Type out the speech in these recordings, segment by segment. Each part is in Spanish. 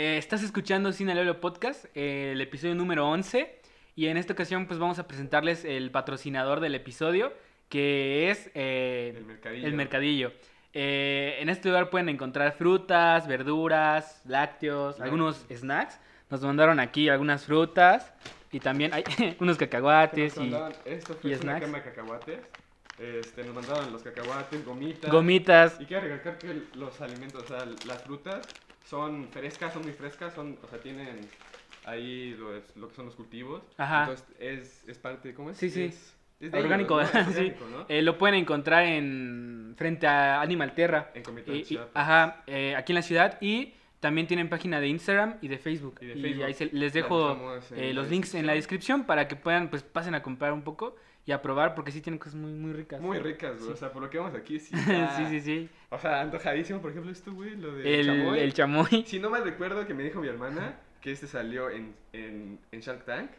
Eh, estás escuchando Cine Lolo Podcast, eh, el episodio número 11. Y en esta ocasión, pues vamos a presentarles el patrocinador del episodio, que es eh, El mercadillo. el mercadillo. En este lugar pueden encontrar frutas, verduras, lácteos, Claro. algunos snacks. Nos mandaron aquí algunas frutas y también hay unos cacahuates Nos y Esto fue y una snacks. cama de cacahuates. Este, nos mandaban los cacahuates, gomitas. gomitas. Y quiero recalcar que los alimentos, o sea, las frutas son frescas, son muy frescas, son, o sea, tienen ahí los- lo que son los cultivos. Ajá. Entonces es, es parte, ¿cómo es? Sí, sí. Es, es Orgánico, ¿no? Es sí. orgánico, ¿no? Eh, lo pueden encontrar en frente a Animal Terra. En Comitán Y- y- ajá, eh, aquí en la ciudad. Y también tienen página de Instagram y de Facebook. Y Y, de Facebook. ahí se- les dejo eh, los links en la descripción para que puedan, pues pasen a comprar un poco y a probar porque sí tienen cosas muy, muy ricas. Muy ricas, güey. Sí. O sea, por lo que vemos aquí, sí. sí, está- sí, sí. O sea, antojadísimo, por ejemplo, esto, güey, lo del El chamoy. el chamoy. Si no mal recuerdo que me dijo mi hermana que este salió en, en, en Shark Tank.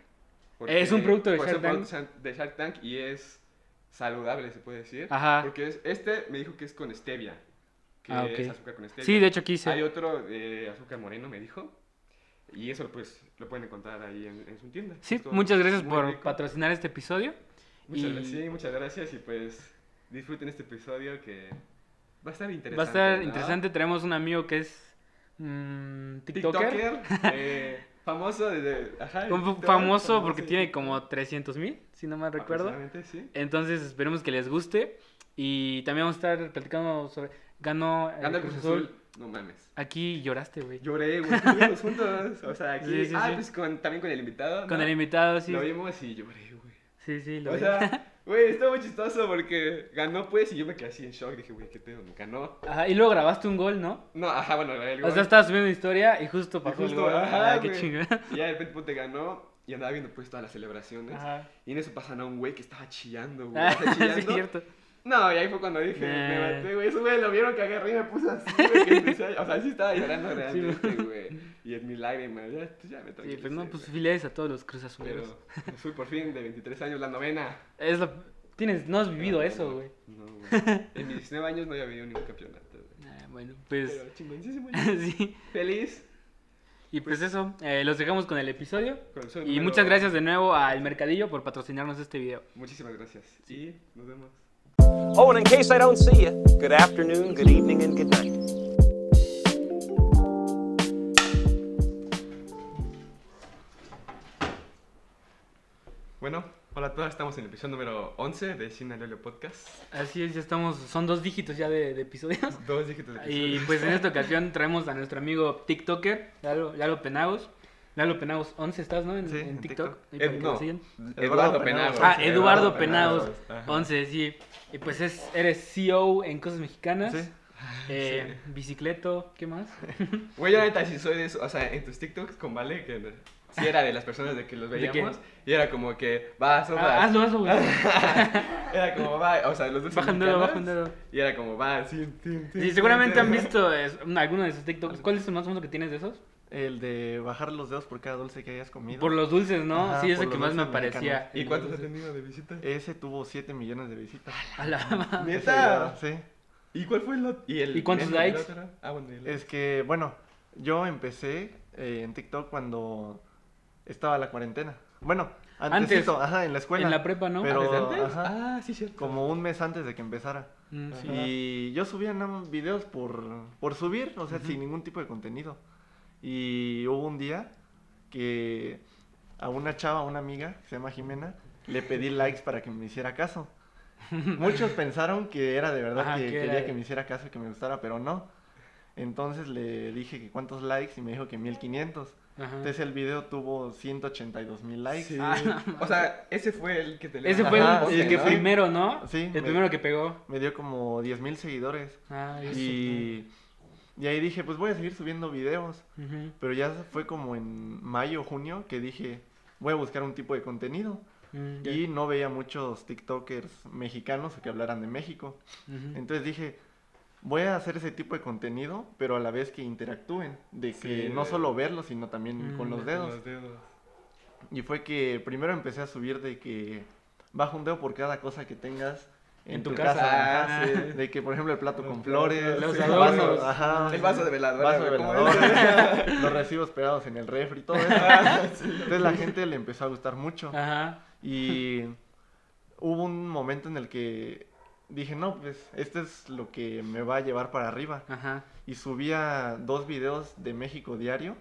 Es un producto de pues, Shark un producto Shan- de Shark Tank y es saludable, se puede decir. Ajá. Porque es, este me dijo que es con stevia. Que Ah, ok. es azúcar con stevia. Sí, de hecho aquí Hay se... otro de azúcar moreno, me dijo. Y eso pues lo pueden encontrar ahí en, en su tienda. Sí, muchas gracias por rico. patrocinar este episodio. Muchas y- gracias, muchas gracias y pues disfruten este episodio que va a estar interesante. Va a estar ¿no? interesante. Tenemos un amigo que es mm, TikToker. TikToker, eh, famoso desde, ajá, TikTok, famoso porque en tiene como 300 mil, si no mal recuerdo. Sí. Entonces esperemos que les guste. Y también vamos a estar platicando sobre... Ganó, Gana Cruz Cruz Azul. Azul. No mames. Aquí lloraste, güey. Lloré, güey. Estuvimos juntos. O sea, aquí. Sí, sí, ah, sí. pues con, también con el invitado. Con ¿no? el invitado, sí. Lo vimos y lloré, güey. Sí, sí, lo O vi. sea, güey, estuvo muy chistoso porque ganó, pues, y yo me quedé así en shock. Dije, güey, qué pedo, ganó. Ajá, y luego grabaste un gol, ¿no? No, ajá, bueno, el O gol. sea, estabas subiendo historia y justo pasó el justo, gol. ajá, qué güey. chingón. Y ya de repente pues, te ganó y andaba viendo pues todas las celebraciones. Ajá. Y en eso pasan a un güey que estaba chillando, güey. Ah, o sí, es cierto. No, y ahí fue cuando dije, me maté, güey. Esos güey lo vieron que agarré y me puse así, güey. que empecé a- O sea, sí estaba llorando realmente, güey. Y en mis lágrimas, ya, pues, ya me Sí, tranquilicé, pues no, pues felicidades a todos los Cruz Azuleros. Pero fui por fin de 23 años, la novena. Es lo... Tienes, no has vivido No, eso, no, güey. No, güey. En mis 19 años no había vivido ningún campeonato, güey. Ah, bueno, pues... Pero chingoncísimo. sí. Feliz. Y pues eso, eh, los dejamos con el episodio. Con el Y muchas gracias de nuevo al Mercadillo por patrocinarnos este video. Muchísimas gracias. Y nos vemos. Oh, and in case I don't see you, good afternoon, good evening, and good night. Bueno, hola a todos, estamos en el episodio número 11 de Cine Lolio Podcast. Así es, ya estamos, son dos dígitos ya de, de episodios. Dos dígitos de Y episodio. pues en esta ocasión traemos a nuestro amigo TikToker, Lalo, Lalo Penagos. Lalo Penagos 11 estás, ¿no? En, Sí, en en TikTok. TikTok. ahí para Ed- no. Eduardo Penagos. Ah, Sí, Eduardo Penagos, Ajá. 11, sí. Y pues es, eres CEO en Cosas Mexicanas. Sí. Eh, Bicicleto, ¿qué más? Güey, yo la neta sí soy de eso. O sea, en tus TikToks con Vale, que sí era de las personas de que los veíamos. Y era como que, va, Ah, hazlo, hazlo, güey. Era como, va, o sea, los dos. Baja un dedo, baja un dedo. Y era como, va, sí, sí, sí. Sí, seguramente han visto es, alguno de esos TikToks. ¿Cuál es el más famoso que tienes de esos? El de bajar los dedos por cada dulce que hayas comido. Por los dulces, ¿no? Ajá, sí, es por el que más me parecía. ¿Y cuántos has tenido de visita? Ese tuvo 7 millones de visitas. A la- ¿Neta? Sí. ¿Y cuál fue el otro? ¿Y, el, ¿Y cuántos el- likes? el otro? Ah, bueno, el- Es que, bueno, yo empecé eh, en TikTok cuando estaba la cuarentena. Bueno, Antes, antes, ajá, en la escuela. En la prepa, ¿no? Pero- ¿Desde antes? ajá. Ah, sí, cierto. Como un mes antes de que empezara. Mm, sí. Y yo subía nada más videos por, por subir, o sea, sin ningún tipo de contenido. Y hubo un día que a una chava, a una amiga, que se llama Jimena, le pedí likes para que me hiciera caso. Muchos pensaron que era de verdad Ajá, que que quería era- que me hiciera caso y que me gustara, pero no. Entonces le dije que cuántos likes y me dijo que 1500. Ajá. Entonces el video tuvo 182 mil likes. Sí. Ah, o sea, ese fue el que te Ese fue el, Ajá, el sí, que ¿no? primero, ¿no? Sí, El me- primero que pegó. Me dio como 10 mil seguidores. Ah, eso. Y, y ahí dije, pues voy a seguir subiendo videos. Pero ya fue como en mayo, junio, que dije, voy a buscar un tipo de contenido. Mm. Y no veía muchos TikTokers mexicanos o que hablaran de México. Entonces dije, voy a hacer ese tipo de contenido, pero a la vez que interactúen. De que no solo verlo, sino también Mm, con los con dedos. Los dedos. Y fue que primero empecé a subir de que baja un dedo por cada cosa que tengas En tu casa. ajá, Ah, sí. De que, por ejemplo, el plato con flores, Los el adornos. vaso, ajá, El vaso de veladora. vaso de güey, ¿cómo veladora, es? los recibos pegados en el refri, todo eso. Ah, Entonces la gente le empezó a gustar mucho. Ajá. Y hubo un momento en el que dije, no, pues esto es lo que me va a llevar para arriba. Ajá. Y subía dos videos de México diario,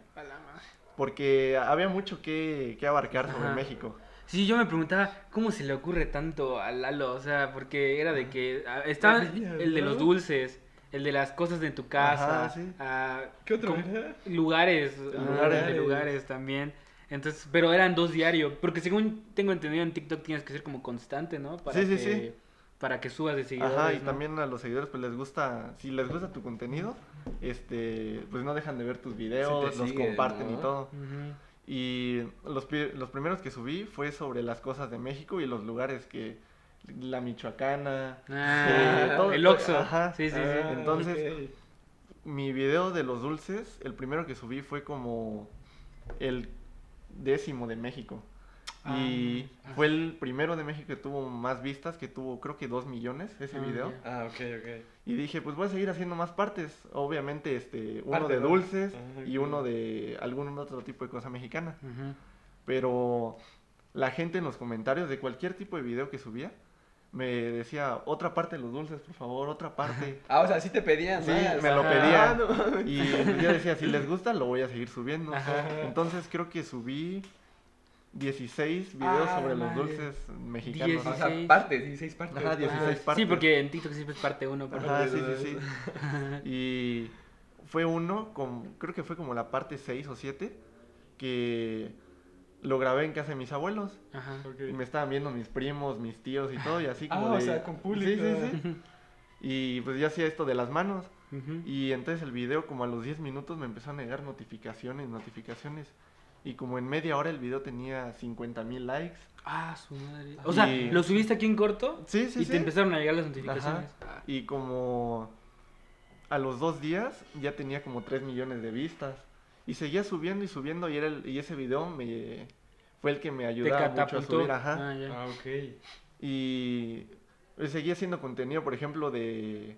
porque había mucho que, que abarcar sobre Ajá. México. Sí, yo me preguntaba cómo se le ocurre tanto a Lalo, o sea, porque era de que ah, estaba el de los dulces, el de las cosas de tu casa, Ajá, sí. ah, ¿Qué otro lugares, lugares, de Lugares. también. Entonces, pero eran dos diarios, porque según tengo entendido en TikTok tienes que ser como constante, ¿no? Para Sí, sí, que, sí. Para que subas de seguidores. Ajá, y ¿no? también a los seguidores pues les gusta, si les gusta tu contenido, este, pues no dejan de ver tus videos, los comparten ¿no? y todo. Y los, los primeros que subí fue sobre las cosas de México y los lugares que la Michoacana, Ah, eh, todo- el Oxxo. ajá. Sí, sí, sí. Ah, Entonces, mi video de los dulces, el primero que subí fue como el décimo de México. y Ah, fue el primero de México que tuvo más vistas, que tuvo creo que dos millones ese Ah, video. Ah, ok, ok. Y dije, pues voy a seguir haciendo más partes. Obviamente, este, uno Parte de dulces Ah, y uno de algún otro tipo de cosa mexicana. Ujú. Pero la gente en los comentarios de cualquier tipo de video que subía me decía, otra parte de los dulces, por favor, otra parte. Ah, o sea, sí te pedían Sí, me lo pedían. Ah, no. Y yo decía, si les gusta, lo voy a seguir subiendo. Ajá. Entonces creo que subí 16 videos Ah, sobre los madre. dulces mexicanos. O sea, 16. partes, 16 partes. Ajá, 16 Ah, partes. Sí, porque en TikTok siempre es parte uno. parte Ajá, dos. sí, sí, sí. Y fue uno, con, creo que fue como la parte 6 o 7, que lo grabé en casa de mis abuelos. Ajá. Ok. Y me estaban viendo mis primos, mis tíos y todo, y así Ah, como o de- sea, con público. Sí, sí, sí. Y pues yo hacía esto de las manos. Ujú. Y entonces el video, como a los 10 minutos, me empezó a negar notificaciones, notificaciones. Y como en media hora el video tenía 50 mil likes. Ah, su madre. O sea, ¿lo subiste aquí en corto? Sí, sí, y sí. te empezaron a llegar las notificaciones. Ajá. Y como a los dos días ya tenía como 3 millones de vistas. Y seguía subiendo y subiendo y, era el- y ese video me fue el que me ayudaba mucho a subir. Ajá. Ah, ya. Ah, ok. Y seguía haciendo contenido, por ejemplo, de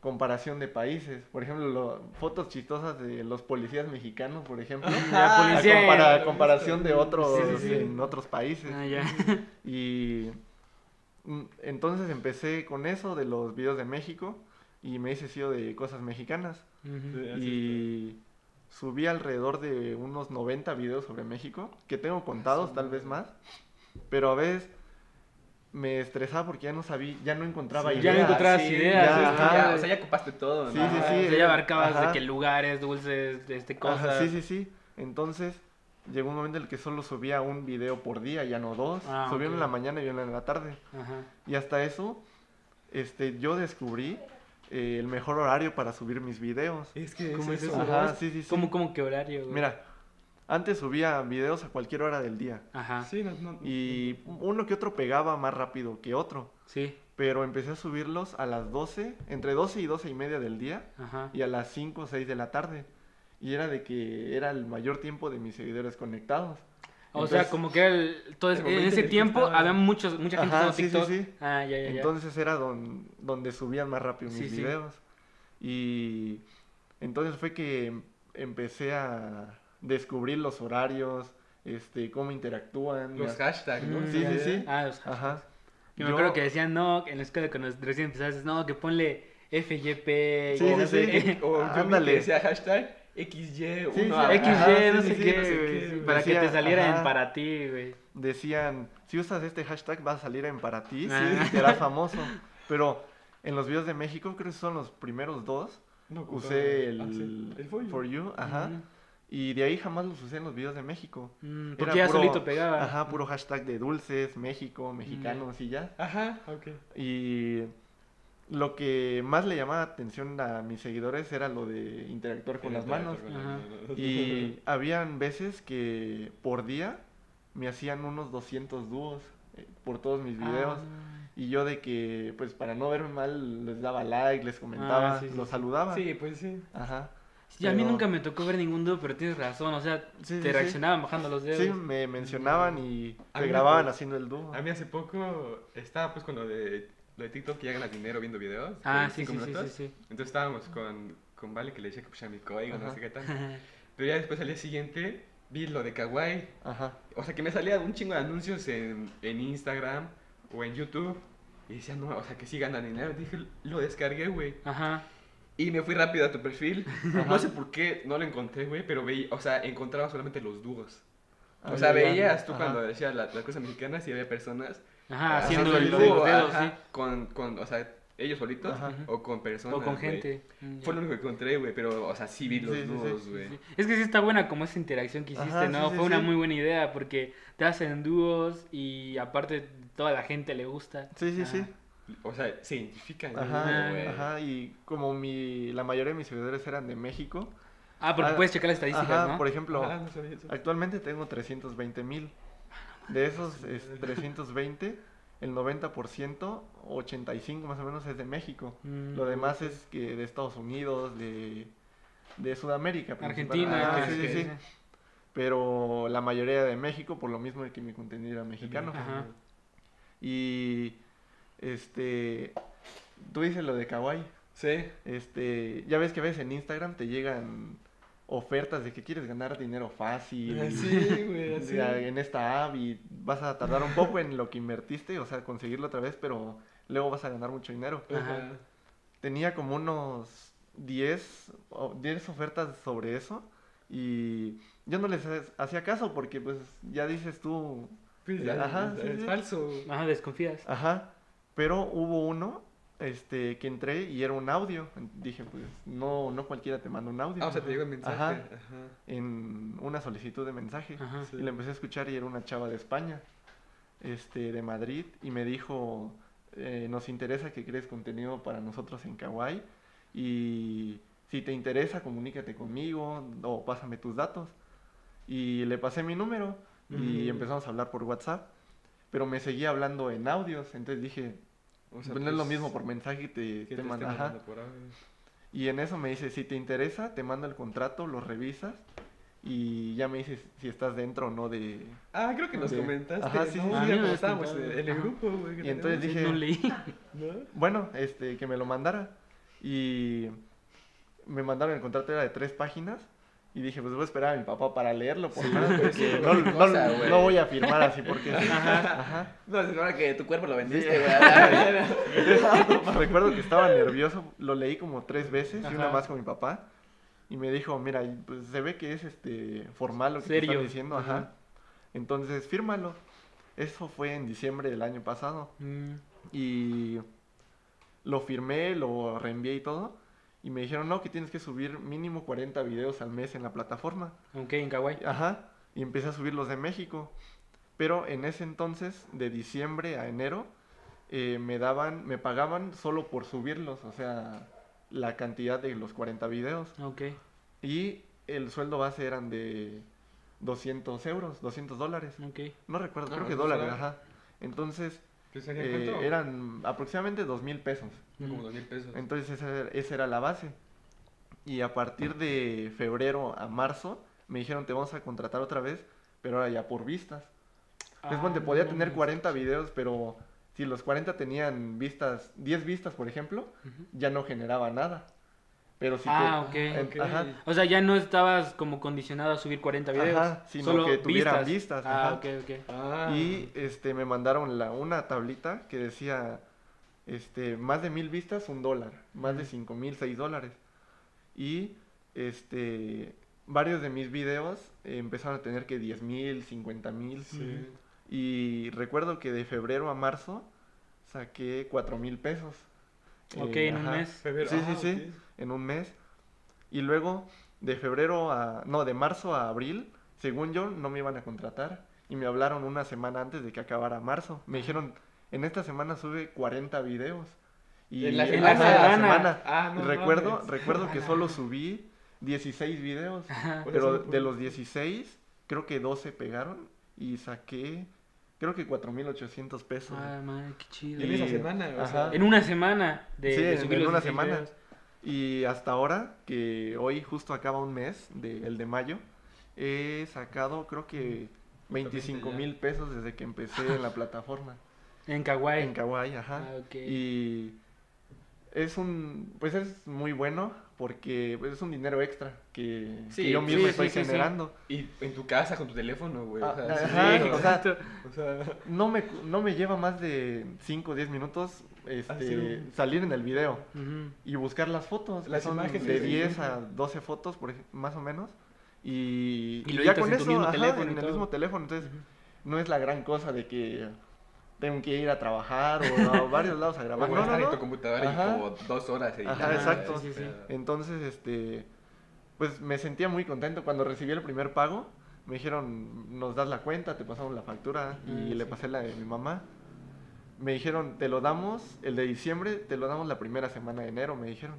comparación de países. Por ejemplo, lo- fotos chistosas de los policías mexicanos, por ejemplo. La a policía. compara- comparación de otros Sí, sí, sí. en otros países. Ah, ya. Y mm, entonces empecé con eso de los videos de México y me hice CEO de cosas mexicanas. Y subí alrededor de unos 90 videos sobre México, que tengo contados, tal vez más. Pero a veces me estresaba porque ya no sabía, ya no encontraba Sí, Ya no ideas. encontrabas sí, ideas, ya, o sea, ya ocupaste todo, Sí, ¿no? sí, Ajá, sí, o sea, ya abarcabas ajá. de que lugares, dulces, este, cosas. Ajá, sí, sí, sí. Entonces llegó un momento en el que solo subía un video por día, ya no dos. Ah, subía uno en la mañana y uno en la tarde. Ajá. Y hasta eso, este, yo descubrí eh, el mejor horario para subir mis videos. Es que ¿Cómo es eso. Ajá, sí, sí, sí. ¿Cómo, cómo qué horario? güey? Mira, antes subía videos a cualquier hora del día. Ajá. Sí. No, no, Y uno que otro pegaba más rápido que otro. Sí. Pero empecé a subirlos a las 12, entre 12 y 12 y media del día. Ajá. Y a las 5 o 6 de la tarde. Y era de que era el mayor tiempo de mis seguidores conectados. O sea, como que era el- todo en ese en que tiempo estaba- había muchos, mucha gente Ajá, sí, sí, TikTok. sí. Ah, ya, ya, ya. Entonces era don- donde subían más rápido mis Sí, sí. videos. Y entonces fue que empecé a descubrir los horarios, este, cómo interactúan. Los a- hashtags, ¿no? Sí, ya, sí, ya. sí. Ah, los hashtags. Ajá. Yo me Yo- acuerdo que decían, no, en la escuela cuando recién empezaste, no, que ponle FYP. Sí, y sí, no sí. O yo vi Ándale. que decía hashtag XY1. Sí, sí, a- XY, Ajá, no sí, sé sí, qué, no sé güey, qué, güey. para que te saliera en ajá. para ti, güey. Decían, si usas este hashtag vas a salir en para ti, Ah. sí, serás famoso. Pero en los videos de México, creo que son los primeros dos, No usé el, ah, el For You. For You, ajá. Y de ahí jamás los usé en los videos de México. Mm, Era porque ya puro- solito pegaba. Ajá, puro hashtag de dulces, México, mexicanos y ya. Ajá, ok. Y lo que más le llamaba atención a mis seguidores era lo de interactuar con las manos. Ajá. Y habían veces que por día me hacían unos 200 dúos eh, por todos mis videos. Ah. Y yo de que, pues para no verme mal, les daba like, les comentaba, Ah, sí, los sí. saludaba. Sí, pues sí. Ajá. Sí, a mí Pero- nunca me tocó ver ningún dúo, pero tienes razón, o sea, Sí, te sí, sí. reaccionaban bajando los dedos. Sí, me mencionaban y me grababan haciendo el dúo. A mí hace poco estaba pues con lo de lo de TikTok que ya ganas dinero viendo videos. Ah, sí, cinco sí, sí, minutos. sí, sí. Entonces estábamos con, con Vale que le decía que pusiera mi código, no sé qué tal. Pero ya después al día siguiente vi lo de Kawaii. Ajá. O sea, que me salía un chingo de anuncios en, en Instagram o en YouTube. Y decía, no, o sea, que sí ganan dinero. Dije, lo descargué, güey. Ajá. Y me fui rápido a tu perfil. No sé por qué no lo encontré, güey, pero veía, o sea, encontraba solamente los dúos. Ah, O sea, veías tú ajá. cuando decía la- las cosas mexicanas y había personas Ajá, haciendo sí, el de sí. ajá, con, con, o sea, ellos solitos Ajá. o con personas. O con gente. Mm, Fue lo único que encontré, güey, pero, o sea, sí vi los Sí, dúos, güey. Sí. Es que sí está buena como esa interacción que hiciste, Ajá, ¿no? Fue una muy buena idea porque te hacen dúos y aparte toda la gente le gusta. Sí, sí, sí. O sea, se identifican, Ajá, güey. ajá, y como mi, la mayoría de mis seguidores eran de México, Ah, porque Ah, puedes checar las estadísticas, ajá, ¿no? por ejemplo, Ajá, no sabía eso. actualmente tengo 320 mil. De esos es, 320, el 90%, 85 más o menos es de México. Mm. Lo demás es que de Estados Unidos, de, de Sudamérica. Argentina, que- Ah, sí, que- sí, sí. Pero la mayoría de México, por lo mismo de que mi contenido era mexicano. Ajá. Y este, tú dices lo de Kawaii. Sí. Este, ya ves que a veces en Instagram te llegan ofertas de que quieres ganar dinero fácil. Sí, güey, así. ya en esta app y vas a tardar un poco en lo que invertiste, o sea, conseguirlo otra vez, pero luego vas a ganar mucho dinero. Ajá. Tenía como unos 10, o 10 ofertas sobre eso y yo no les ha- hacía caso porque pues ya dices tú, Pues, Eh, ajá, es, sí, es sí. falso. Ajá, desconfías. ajá, pero hubo uno este que entré y era un audio. Dije, pues no no cualquiera te manda un audio. Ah, o sea, te llegó el mensaje. Ajá. Ajá. en una solicitud de mensaje. Ajá. Sí. Y la empecé a escuchar y era una chava de España, este, de Madrid, y me dijo, eh, nos interesa que crees contenido para nosotros en Kawaii, y si te interesa, comunícate conmigo o pásame tus datos. Y le pasé mi número y Ujú. empezamos a hablar por WhatsApp, pero me seguía hablando en audios, entonces dije, O sea, pues no es lo pues, mismo por mensaje te, que te te manda, ajá. por. Y en eso me dice, si te interesa, te mando el contrato, lo revisas y ya me dices si estás dentro o no de... Ah, creo que nos comentaste. Ajá, sí, ¿no? sí, sí. estábamos en el Ajá. grupo, güey. Y entonces dije- No leí. ¿no? Bueno, este, que me lo mandara. Y me mandaron el contrato, era de tres páginas. Y dije, pues voy a esperar a mi papá para leerlo. Porque pues, sí, no, no- cosa, güey. no voy a firmar así porque sí. Ajá. No, es ahora que tu cuerpo lo vendiste, Sí. güey. Recuerdo que estaba nervioso, lo leí como tres veces y una Ajá. más con mi papá. Y me dijo, mira, pues se ve que es este formal lo que te Serio. están diciendo, ajá. Ajá. Entonces, fírmalo. Eso fue en diciembre del año pasado. Mm. Y lo firmé, lo reenvié y todo. Y me dijeron, no, que tienes que subir mínimo 40 videos al mes en la plataforma. Ok, en Kawaii. Ajá. Y empecé a subir los de México. Pero en ese entonces, de diciembre a enero, eh, me daban, me pagaban solo por subirlos. O sea, la cantidad de los 40 videos. Ok. Y el sueldo base eran de 200 euros, 200 dólares. Ok. No recuerdo, creo que ¿no dólares, será? ajá. Entonces, ¿Qué sería eh, eran aproximadamente dos mil pesos. Como dos mil pesos. Entonces esa, era- esa era la base. Y a partir de febrero a marzo me dijeron te vamos a contratar otra vez, pero ahora ya por vistas. Entonces Ah, ponte, podía no tener mames. 40 videos, pero si los 40 tenían vistas, 10 vistas por ejemplo, ya no generaba nada. Pero si Ah, te- ok. Ajá, O sea, ya no estabas como condicionado a subir 40 videos. Ajá, sino solo que tuvieran vistas, Ah, ajá. ok, ok. Ah. Y este me mandaron la, una tablita que decía este más de mil vistas, un dólar, más de cinco mil, seis dólares. Y este varios de mis videos eh, empezaron a tener que diez mil, cincuenta mil. Sí. Y recuerdo que de febrero a marzo saqué cuatro mil pesos. Ok, Eh, en un mes. Febrero. Sí, ah, sí, sí, en un mes. Y luego de febrero a, no, de marzo a abril, según yo, no me iban a contratar. Y me hablaron una semana antes de que acabara marzo. Me dijeron, en esta semana sube 40 videos. Y En la En la ajá, semana. Ah, no recuerdo, mames. recuerdo que solo subí 16 videos. Ajá. Pero de los 16, creo que 12 pegaron. Y saqué, creo que 4.800 pesos. Ah, madre, qué chido. Y en esa semana, o sea. En una semana de, Sí, de en- subir en los una 16 semana. videos. Y hasta ahora, que hoy justo acaba un mes, de, el de mayo, he sacado creo que 25 ya. mil pesos desde que empecé en la plataforma. En Kawaii. En Kawaii, ajá. Ah. Y es un, pues es muy bueno porque pues, es un dinero extra que, Sí, que yo mismo sí, estoy sí, sí, sí. generando. Y en tu casa con tu teléfono, güey. Ah, o sea, sí, ajá, sí, o sea, o sea, no me, no me lleva más de 5 o 10 minutos este, un- salir en el video y buscar las fotos. Las son imágenes, de sí. 10 a 12 fotos, por más o menos. Y, Y lo ya con en eso, mismo ajá, teléfono y en el todo. mismo teléfono. Entonces, no es la gran cosa de que tengo que ir a trabajar o a varios lados a grabar. o No, no, estar en no. tu computadora Ajá. y como dos horas editando. Ajá, exacto. Sí, sí. Entonces, este, pues me sentía muy contento cuando recibí el primer pago. Me dijeron, nos das la cuenta, te pasamos la factura y Ah, le sí. pasé la de mi mamá. Me dijeron, te lo damos, el de diciembre, te lo damos la primera semana de enero, me dijeron.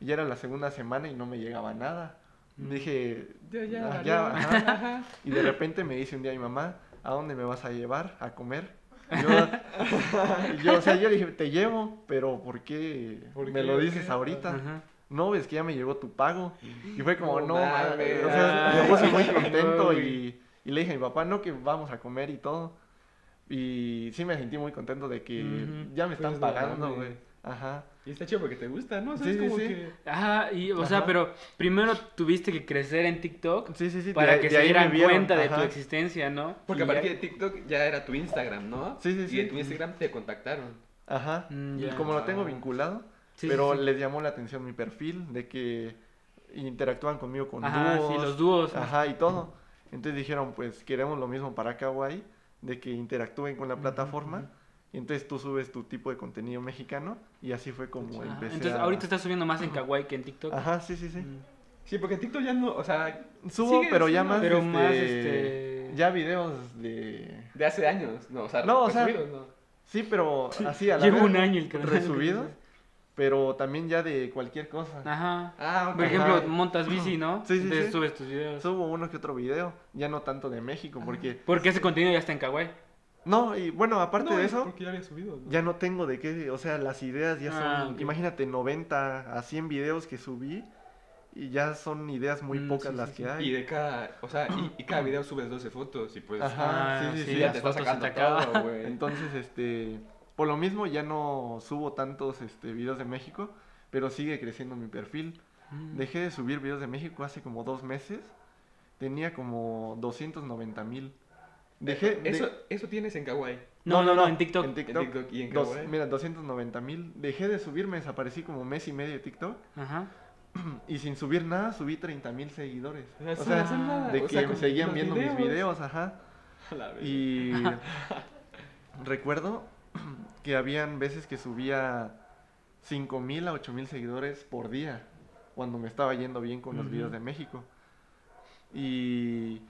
Y ya era la segunda semana y no me llegaba nada. Mm. Dije, Ya, ya, "Ah, valió". ya, ajá". Y de repente me dice un día mi mamá, ¿a dónde me vas a llevar a comer? Yo, yo, o sea, yo dije, te llevo, pero ¿por qué ¿Por me qué? lo ¿Por dices ahorita? Ajá. No, es que ya me llegó tu pago. Y fue como, No no, mames", o sea, me puse muy contento y, y le dije a mi papá, no, que vamos a comer y todo. Y sí me sentí muy contento de que ya me están Pues pagando, güey. Ajá. Y está chido porque te gusta, ¿no? O sea, Sí, es como sí. que... Ajá, y, o sea, pero primero tuviste que crecer en TikTok Sí, sí, sí. para de- que de se dieran cuenta de tu existencia, ¿no? Porque Y a ya- partir de TikTok ya era tu Instagram, ¿no? Sí, sí, Y sí. en tu Instagram te contactaron. Ajá. Mm, Y como lo tengo Ah. vinculado, Sí, pero sí, sí. les llamó la atención mi perfil, de que interactúan conmigo con Ajá, dúos. sí, los dúos. Ajá, y todo. Entonces dijeron, pues queremos lo mismo para Kawaii, de que interactúen con la plataforma. Y entonces tú subes tu tipo de contenido mexicano y así fue como Ajá. empecé Entonces, a- ahorita estás subiendo más en Kawaii que en TikTok. Ajá, sí, sí, sí. Mm. Sí, porque en TikTok ya no, o sea... Subo, pero ya más, Pero este, más, este- ya videos de... De hace años, ¿no? O sea, No, o sea, resubidos, ¿no? Sí, pero así a la Llevo vez, un año el canal. Resubidos, pero también ya de cualquier cosa. Ajá. Ah, ok. Por ejemplo, Ajá. montas bici, ¿no? Sí, sí, Entonces sí. subes tus videos. Subo uno que otro video, ya no tanto de México, porque... Porque ese contenido ya está en Kawaii. No, y bueno, aparte No, de es eso, Porque ya había subido, ¿no? ya no tengo de qué, o sea, las ideas ya son, Ah, ok. imagínate, 90 a 100 videos que subí y ya son ideas muy Mm, pocas sí, las sí, que sí. hay. Y de cada, o sea, y, y cada video subes 12 fotos y pues... Ajá, Ah, sí, sí, sí, sí. ya te estás sacando todo, güey. Entonces, este, por lo mismo ya no subo tantos este, videos de México, pero sigue creciendo mi perfil. Mm. Dejé de subir videos de México hace como dos meses, tenía como 290 mil. Dejé, de- Eso, eso tienes en Kawaii. No, no, no, en TikTok. En En TikTok. Y en dos- Kawaii. mira, 290 mil. Dejé de subir, me desaparecí como mes y medio de TikTok. Ajá. Y sin subir nada, subí 30 mil seguidores. O sea, O sin sea, hacer nada. de O que sea, me con seguían viendo mis videos, ajá. A la. Y recuerdo que habían veces que subía 5 mil a 8 mil seguidores por día, cuando me estaba yendo bien con los Ujú. videos de México. Y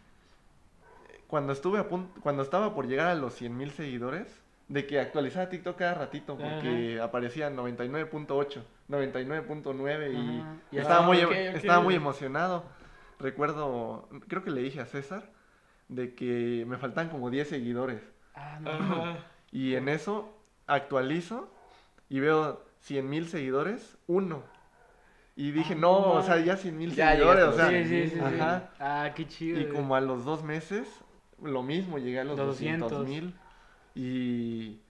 cuando estuve a punto, cuando estaba por llegar a los 100 mil seguidores, de que actualizaba TikTok cada ratito, porque aparecía 99.8, 99.9 y Ajá. Y estaba, ah, muy, ok. estaba muy emocionado. Recuerdo, creo que le dije a César de que me faltan como 10 seguidores. Ah, no. Ajá. Y en eso actualizo y veo 100 mil seguidores, uno. Y dije, no, o sea, ya 100 mil seguidores, o sea, sí, sí, sí, sí. ajá. Ah, qué chido. Y güey. como a los dos meses, lo mismo, llegué a los 200. 200 mil. Y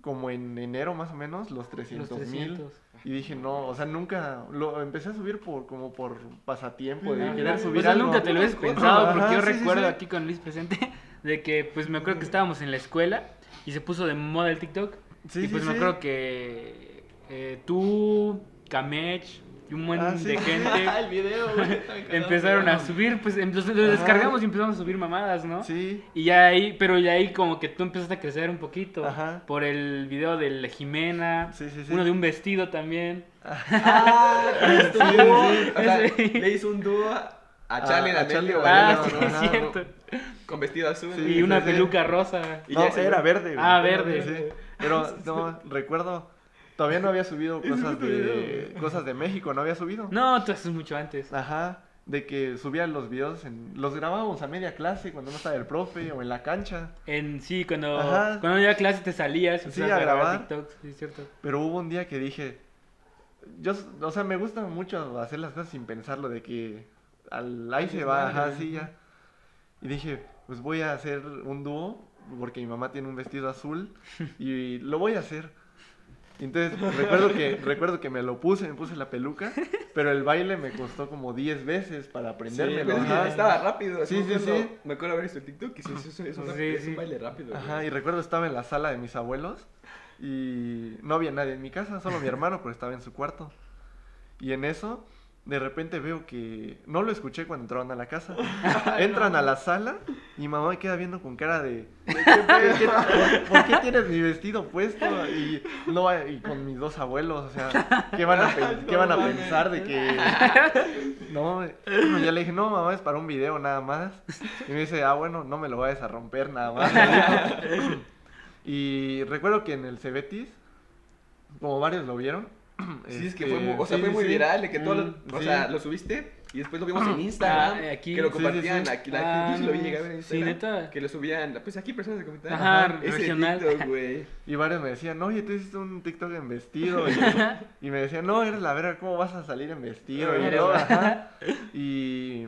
como en enero más o menos, los Los 300 mil. 300. Y dije, no, o sea, nunca, lo empecé a subir por como por pasatiempo, de Ajá. querer subir O sea, algo. nunca te lo habías Ajá, pensado, porque yo sí, sí, recuerdo sí. aquí con Luis presente de que, pues me acuerdo que estábamos en la escuela y se puso de moda el TikTok. Sí, y sí, pues me sí. acuerdo que eh, tú, Kamech y un buen Ah, sí, de sí. gente el video, güey. está bien cagado, empezaron a subir, pues em- los- lo Ajá. descargamos y empezamos a subir mamadas, ¿no? Sí, Y ya ahí, pero ya ahí como que tú empezaste a crecer un poquito. Ajá. Por el video de la Jimena. Sí, sí, sí. Uno de un vestido también. Ah, Sí, sí, sí. O sea, le hizo un dúo a A- Charlie a D'Amelio Charlie Ah, sí, no, es no, cierto. Con vestido azul. Sí, y una sí. peluca rosa. Y no, ya era verde. güey. Ah, verde. Sí. Pero no, recuerdo, todavía no había subido cosas de, cosas de México, no había subido. No, tú haces mucho antes. Ajá, de que subía los videos, en, los grabábamos a media clase cuando no estaba el profe o en la cancha. En sí, cuando, Ajá. cuando iba a clase te salías. Sí, a grabar. TikToks, sí, es cierto. Pero hubo un día que dije, yo, o sea, me gusta mucho hacer las cosas sin pensarlo, de que al, ahí se va, ajá, sí, ya. Y dije, pues voy a hacer un dúo porque mi mamá tiene un vestido azul y lo voy a hacer. Y entonces recuerdo que, recuerdo que me lo puse, me puse la peluca, pero el baile me costó como 10 veces para Sí, aprendérmelo. que ajá. estaba rápido. Sí, sí, sí. Me acuerdo haber visto el TikTok y sí, sí, sí, es, una- Sí, es sí. un baile rápido. Ajá, güey. y recuerdo estaba en la sala de mis abuelos y no había nadie en mi casa, solo mi hermano, pero estaba en su cuarto. Y en eso, de repente veo que no lo escuché cuando entraron a la casa. Entran a la sala y mamá me queda viendo con cara de "¿Qué pe- qué- por, por qué tienes mi vestido puesto? Y, no, y con mis dos abuelos, o sea, ¿qué van a, qué van a pensar de que... No, ya le dije, no, mamá, es para un video nada más. Y me dice, ah, bueno, no me lo vayas a romper nada más. Y recuerdo que en el Cebetis, como varios lo vieron. Sí, es que este, fue muy, o sea, sí, fue muy sí. viral, de que todo, lo- Mm, o sí. sea, lo subiste y después lo vimos en Instagram, Ah, aquí. que lo Sí, sí, compartían, sí. aquí la Ah, gente, yo sí lo vi no. llegar a ver en Sí, Instagram, neta. que lo subían, pues aquí personas de comentar, Ajá, ese regional. TikTok, güey. Y varios me decían, oye, tú hiciste un TikTok en vestido. Y, y me decían, no, eres la verga, ¿cómo vas a salir en vestido? Y, la- ajá. y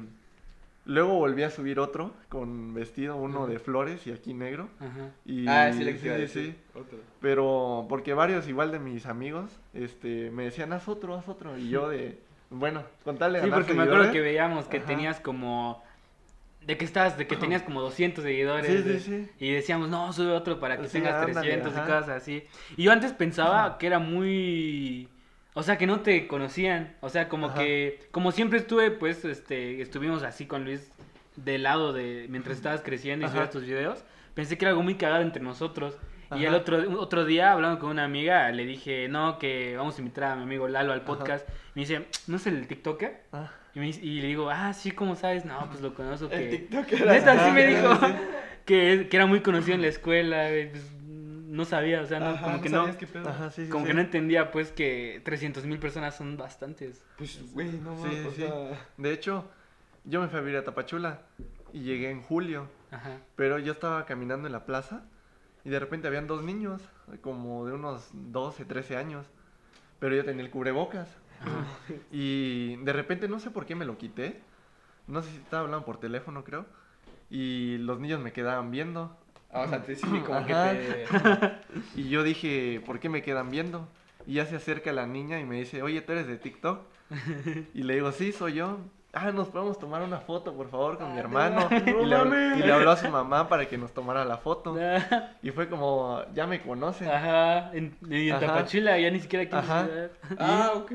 luego volví a subir otro con vestido, uno de flores y aquí negro. Ajá. Y, ah, sí, le sí, a sí, sí. Otro. Pero porque varios igual de mis amigos este, me decían, haz otro, haz otro. Y yo de, bueno, con tal de Sí, porque me acuerdo que veíamos que Ajá. tenías como... De que estabas, de que tenías como 200 seguidores. Sí, sí, de- sí. Y decíamos, no, sube otro para que Sí, tengas ándale, 300 y cosas así. Y yo antes pensaba que era muy... O sea, que no te conocían. O sea, como Ajá. que... Como siempre estuve, pues, este... Estuvimos así con Luis de lado de... Mientras estabas creciendo y Ajá. subías tus videos. Pensé que era algo muy cagado entre nosotros. Y el otro, otro día, hablando con una amiga, le dije, no, que vamos a invitar a mi amigo Lalo al podcast. Me dice, ¿no es el TikToker? Ah, Y, me y le digo, ah, sí, ¿cómo sabes? No, pues lo conozco. El Que... TikTok era... Neta, sí me dijo que, que era muy conocido en la escuela. pues, no sabía, o sea, no, Ajá, como no que no. sabías qué pedo. ajá, sí, sí, Como sí. que no entendía, pues, que 300 mil personas son bastantes. Pues, güey, no Sí, mames, o sea... De hecho, yo me fui a vivir a Tapachula y llegué en julio, Ajá. pero yo estaba caminando en la plaza y de repente habían dos niños, como de unos 12, 13 años, pero yo tenía el cubrebocas. Y de repente no sé por qué me lo quité, no sé si estaba hablando por teléfono creo, y los niños me quedaban viendo. Ah, o sea, te, sí, como que te... Y yo dije, ¿por qué me quedan viendo? Y ya se acerca la niña y me dice, oye, ¿tú eres de TikTok? Y le digo, sí, soy yo. Ah, nos podemos tomar una foto, por favor, con mi hermano. y, le, habló- y le habló a su mamá para que nos tomara la foto. Y fue como, ya me conocen. Ajá. En, y en Ajá. Tapachula, ya ni siquiera aquí Ajá. ciudad. Ah, ok.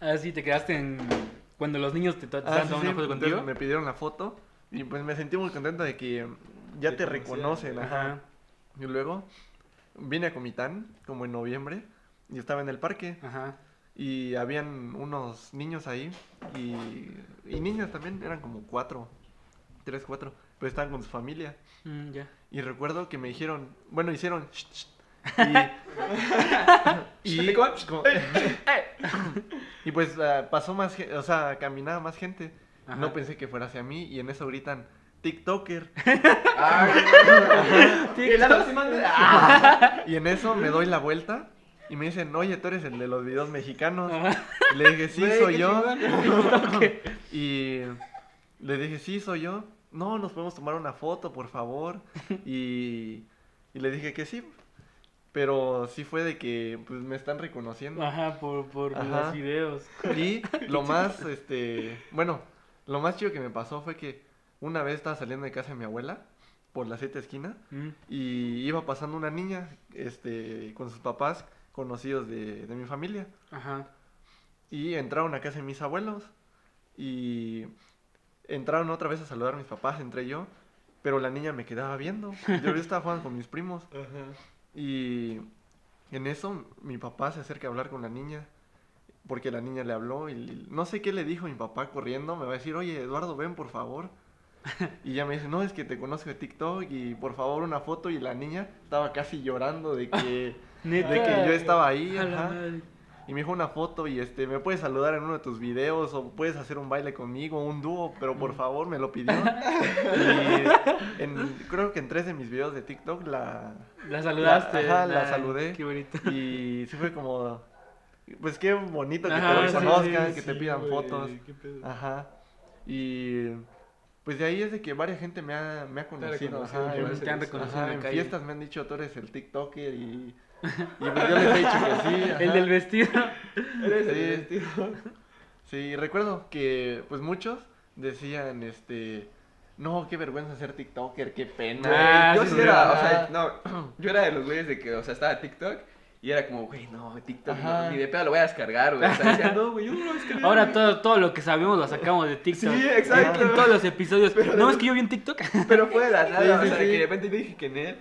Ah, sí, te quedaste en. Cuando los niños te Ah, sí, una foto contigo. me pidieron la foto y pues me sentí muy contento de que ya Te reconocen. Ajá. Ajá. Y luego vine a Comitán, como en noviembre, y estaba en el parque. Ajá. Y habían unos niños ahí y, y niñas también, eran como cuatro, tres, cuatro, pero estaban con su familia. Mm, ya. Y recuerdo que me dijeron, bueno, hicieron... "Shh, shh", y, y, ¿Cómo? como- y pues ah, pasó más o sea, caminaba más gente. Ajá. No pensé que fuera hacia mí y en eso gritan, TikToker. Ah. Y en eso me doy la vuelta y me dicen, oye, tú eres el de los videos mexicanos. Y le dije, sí, soy yo. Y le dije, sí, soy yo. No, nos podemos tomar una foto, por favor. Y, y le dije que sí. Pero sí fue de que pues me están reconociendo. Ajá, por, por Ajá. los videos. Y lo más, este, bueno, lo más chido que me pasó fue que una vez estaba saliendo de casa de mi abuela por la siete esquina Mm. y iba pasando una niña, este, con sus papás conocidos de, de mi familia. Ajá. Y entraron a casa de mis abuelos. Y entraron otra vez a saludar a mis papás, entré yo. Pero la niña me quedaba viendo. Yo, yo estaba jugando con mis primos. Ajá. Y en eso mi papá se acerca a hablar con la niña. Porque la niña le habló y y no sé qué le dijo mi papá corriendo. Me va a decir, oye Eduardo, ven por favor. Y ella me dice, no, es que te conozco de TikTok y por favor una foto. Y la niña estaba casi llorando de que, de que yo estaba ahí. Ajá. Y me dijo una foto y este, me puedes saludar en uno de tus videos o puedes hacer un baile conmigo, un dúo, pero Mm. por favor me lo pidió. y en- creo que en tres de mis videos de TikTok la... La saludaste. Ajá, la saludé. Qué bonito. Y sí fue como... Pues qué bonito que Ajá, te reconozcan, sí, que te pidan fotos. qué pedo. Ajá. Y pues de ahí es de que varias gente me ha, me ha conocido. ajá, en- te han gusto. reconocido ajá, en fiestas me han dicho, tú eres el TikToker y, y pues yo les he dicho que sí. El del vestido. Eres el Sí. vestido. Sí, recuerdo que pues muchos decían, este, no, qué vergüenza ser TikToker, qué pena. Ah, yo sí, era, o sea, no, yo era de los güeyes de que, o sea, estaba TikTok y era como, güey, no, TikTok, no, ni de pedo lo voy a descargar, güey. O sea, decía, no, güey, yo no lo descargar. Ahora güey". todo, todo lo que sabemos lo sacamos de TikTok. Sí, exacto. En todos los episodios. Pero no, de- es que yo vi en TikTok. Pero fue de la nada, Sí, o sea, sí. que de repente yo dije que en él.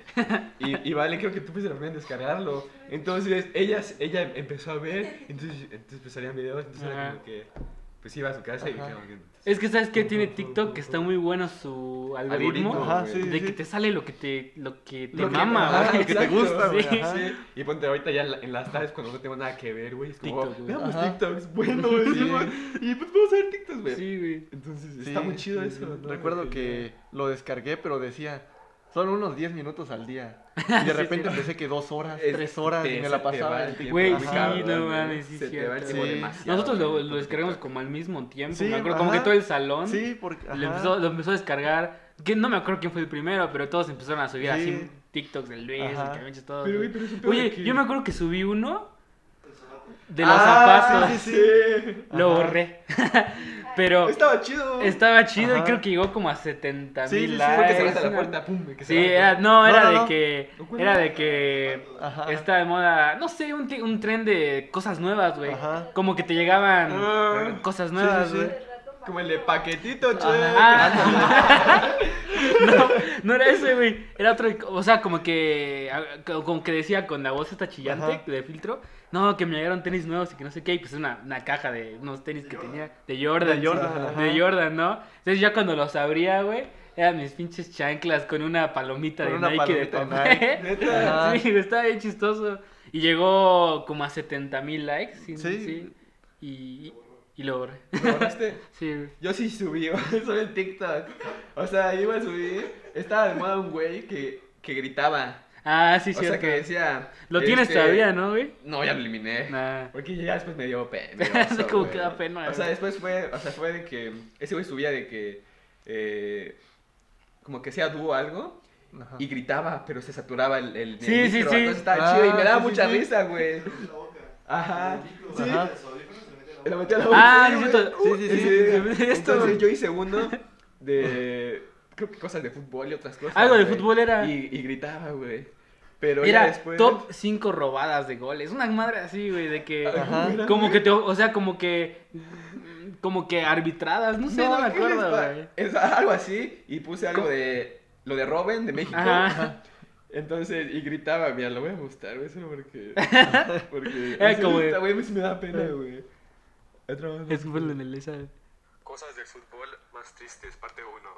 Y, y vale, creo que tú primera en descargarlo. Entonces, ellas, ella empezó a ver, entonces, entonces pues salían videos, entonces era como que, pues iba a su casa y Ajá. quedaba viendo. Es que sabes que tiene TikTok que está muy bueno su algoritmo. Ajá, sí, de sí. que te sale lo que te, lo que te Lo que- mama, ajá, lo que te gusta, güey, sí. ajá. Sí, y ponte ahorita ya en la- en las tardes cuando no tengo nada que ver, güey. Es como, TikTok, güey. veamos Ajá. TikToks, bueno, güey. Y pues vamos a ver TikToks, güey. Sí, güey. Entonces, Sí, está muy chido sí, eso, sí. ¿no? Recuerdo que lo descargué, pero decía, son unos 10 minutos al día. Y de repente sí. empecé que dos horas, Es- tres horas, te- y me la pasaba el TikTok. Güey, sí, cabrón, no mames, sí, Se te va el cierto. tiempo Sí. demasiado. Nosotros lo, lo descargamos como al mismo tiempo. Sí, me acuerdo, como que todo el salón Sí, porque... lo, empezó, lo empezó a descargar. Que no me acuerdo quién fue el primero, pero todos empezaron a subir Sí. así TikToks del Luis, Ajá. el Carmenches, todo. Pero, güey, pero Oye, yo me acuerdo que subí uno de los Ah, zapatos. Sí, sí, sí. Lo Ajá. borré. pero Estaba chido. estaba chido y creo que llegó como a 70 Sí, mil sí, sí, likes. Porque cerraste la puerta, pum. que Sí, era, no, No, era no, de no. que. ¿Cuál Era de que. Ajá. Está de moda. No sé, un, un tren de cosas nuevas, güey. Ajá. Como que te llegaban Ah. cosas nuevas, sí, sí. güey. Como el de paquetito, che. Ah. no, no era ese, güey. Era otro. O sea, como que. Como que decía con la voz esta chillante Ajá. de filtro. No, que me llegaron tenis nuevos y que no sé qué. Y pues una, una caja de unos tenis que tenía. De Jordan. De Jordan, sí, de Jordan, ¿no? Entonces ya cuando los abría, güey. Eran mis pinches chanclas con una palomita Con de una Nike de palomita de. Nike. Neta. Sí, estaba bien chistoso. Y llegó como a 70 mil likes. Sí. Sí. sí. Y, y lo borré. ¿Lo borraste? Sí, güey. Yo sí subí, subí en TikTok. O sea, iba a subir. Estaba de moda un güey que, que gritaba. Ah, sí, o cierto. sea, que decía. Lo tienes este, todavía, ¿no, güey? No, ya lo eliminé. Nah. Porque ya después me dio pena. Así como que da pena, O sea, güey. después fue, o sea, fue de que ese güey subía de que eh, como que sea dúo algo Ajá. y gritaba, pero se saturaba el, el, el Sí, sí, micro, sí. entonces estaba Ah, chido y me daba sí, sí, mucha sí. risa, güey. Ajá. Sí. Ajá. Lo metí a la Ah, boca, sí, cierto. Sí, sí, sí, Sí, sí. Entonces yo hice uno de creo que cosas de fútbol y otras cosas. Algo de güey. fútbol era. y, y gritaba, güey. Pero Era después top 5 robadas de goles. Una madre así, güey, de que. Ajá. Como que te. O sea, como que. Como que arbitradas. No sé, no, me ¿qué les acuerdo, güey. Es algo así y puse algo de lo de Robin de México. Ajá. Entonces, y gritaba, mira, lo voy a mostrar, güey, solo porque. Porque. Era como güey, sí me da pena, güey. Otra vez. Es fútbol en el esa. Cosas del fútbol más tristes, parte 1.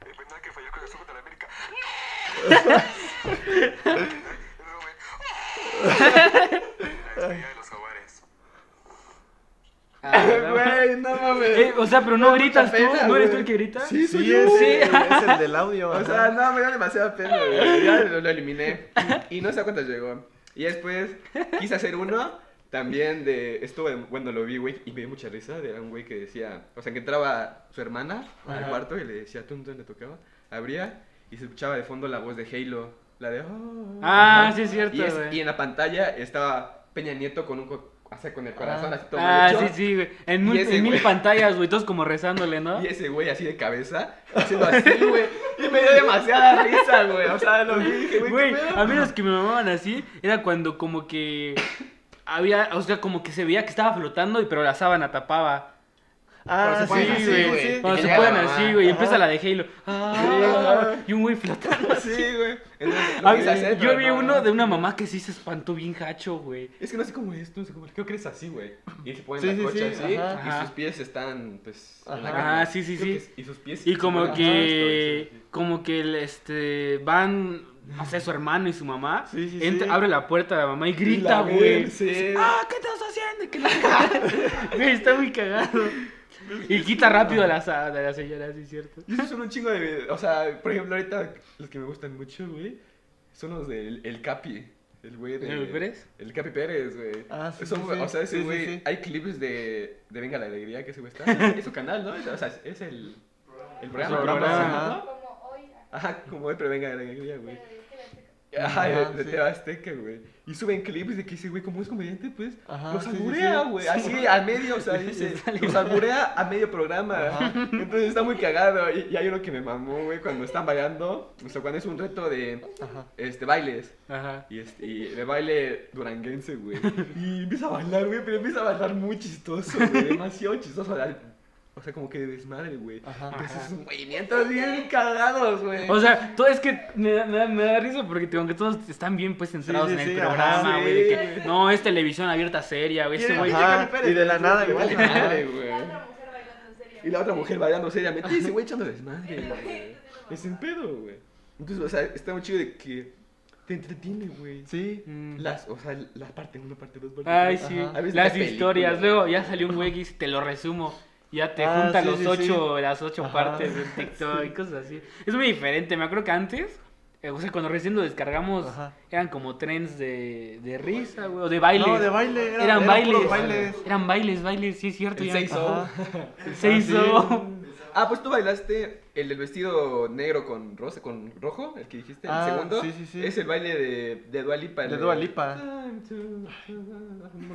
El penal que falló con el fútbol de la América. La despedida de los jaguares. Ah. Güey, no mames. Eh, o sea, pero no Me gritas mucha tú. pena, ¿No eres tú el que grita? Sí, Sí, yo. es, Sí. es el del audio. O sea, no, me da demasiada pena, güey. Ya lo, lo eliminé. Y no sé a cuántos llegó. Y después quise hacer uno también de. Estuve, bueno, lo vi, güey, y me dio mucha risa. Era un güey que decía. O sea, que entraba su hermana al cuarto y le decía, tú, le tocaba. Abría y se escuchaba de fondo la voz de Halo. La de. "Oh". Ah, Ajá. sí, es cierto, Y, es- güey. y en la pantalla estaba Peña Nieto con un. co- O sea, con el corazón Ah. así todo Ah, mal sí, hecho. sí, güey. En, mil- en mil pantallas, güey, todos como rezándole, ¿no? Y ese güey así de cabeza, haciendo así, güey. Y me dio demasiada risa, güey. O sea, lo vi dije, güey, a mí los que me mamaban así era cuando como que había, o sea, como que se veía que estaba flotando y pero la sábana tapaba. Ah, se sí, güey. sí. Cuando Y se mamá. así, güey, y empieza la de Halo. Ah, y un güey flotando así. Sí, güey. Entonces, lo A quise ver, hacer, yo vi no. uno de una mamá que sí se espantó bien gacho, güey. Es que no sé cómo es, no sé cómo es. Creo que es así, güey. Y se ponen Sí, la sí, así ajá. y sus pies están, pues. Ah, sí, sí, Creo sí. y sus pies Y se como que, como que el, este, van, sé, su hermano y su mamá, Sí, sí, entra- sí. abre la puerta de la mamá y grita, güey. sí. Ah, ¿qué estás haciendo? Que. Güey, está muy cagado. Y quita rápido a la, de la señora, sí, es cierto. Y esos son un chingo de videos. O sea, por ejemplo, ahorita los que me gustan mucho, güey, son los del el Capi. El güey de. ¿El Pérez? El Capi Pérez, güey. Ah, sí, Son- sí, sí. O sea, ese Sí, sí, güey. sí. Hay clips de, de Venga la Alegría que ese güey está. Es, su canal, ¿no? O sea, es el. Programa, programa, ¿no? Ajá. Como hoy. Ajá, como hoy, pero venga la alegría, güey. Ajá, Ajá, de, de sí. TV Azteca, güey. Y suben clips de que ese güey, como es comediante, pues, Ajá, los sí, sí, alburea, sí. güey. Así, a medio, o sea, dice, los alburea a medio programa. Entonces está muy cagado. Y, y hay uno que me mamó, güey, cuando están bailando. O sea, cuando es un reto de, Ajá. este, bailes. Ajá. Y, este, y de baile duranguense, güey. Y empieza a bailar, güey, pero empieza a bailar muy chistoso, güey. Demasiado chistoso. O sea, como que de desmadre, güey. Ajá. Entonces, sus movimientos bien cagados, güey. O sea, todo es que me da, me da- me da risa porque como que todos están bien pues centrados Sí, en el sí, programa, ajá, güey. de sí. que no, es televisión abierta seria, güey. Quiere- güey. Y de la nada vale madre, güey. La otra mujer bailando seria. Y la otra mujer bailando seriamente. Y ese güey echando desmadre, güey. Es en pedo, güey. Entonces, o sea, está muy chido de que te entretiene, güey. Sí. Mm. Las, o sea, la parte 1, parte 2, parte Ay, tres. sí. Las historias. película. Luego ya salió un güey que dice, te lo resumo. Ya te Ah, junta sí, los sí, ocho, sí. las ocho Ajá. partes del TikTok y cosas así. Es muy diferente. Me acuerdo que antes, eh, o sea, cuando recién lo descargamos, Ajá. eran como trends de, de risa, güey, o de baile. No, de baile. era- eran eran bailes. bailes. Eran bailes, bailes, sí es cierto. El ya. seis Ajá. El seiso. Ah, pues tú bailaste el del vestido negro con rosa, con rojo, el que dijiste, el Ah, segundo. sí, sí, sí. Es el baile de, de Dua Lipa. De Dua Lipa. To-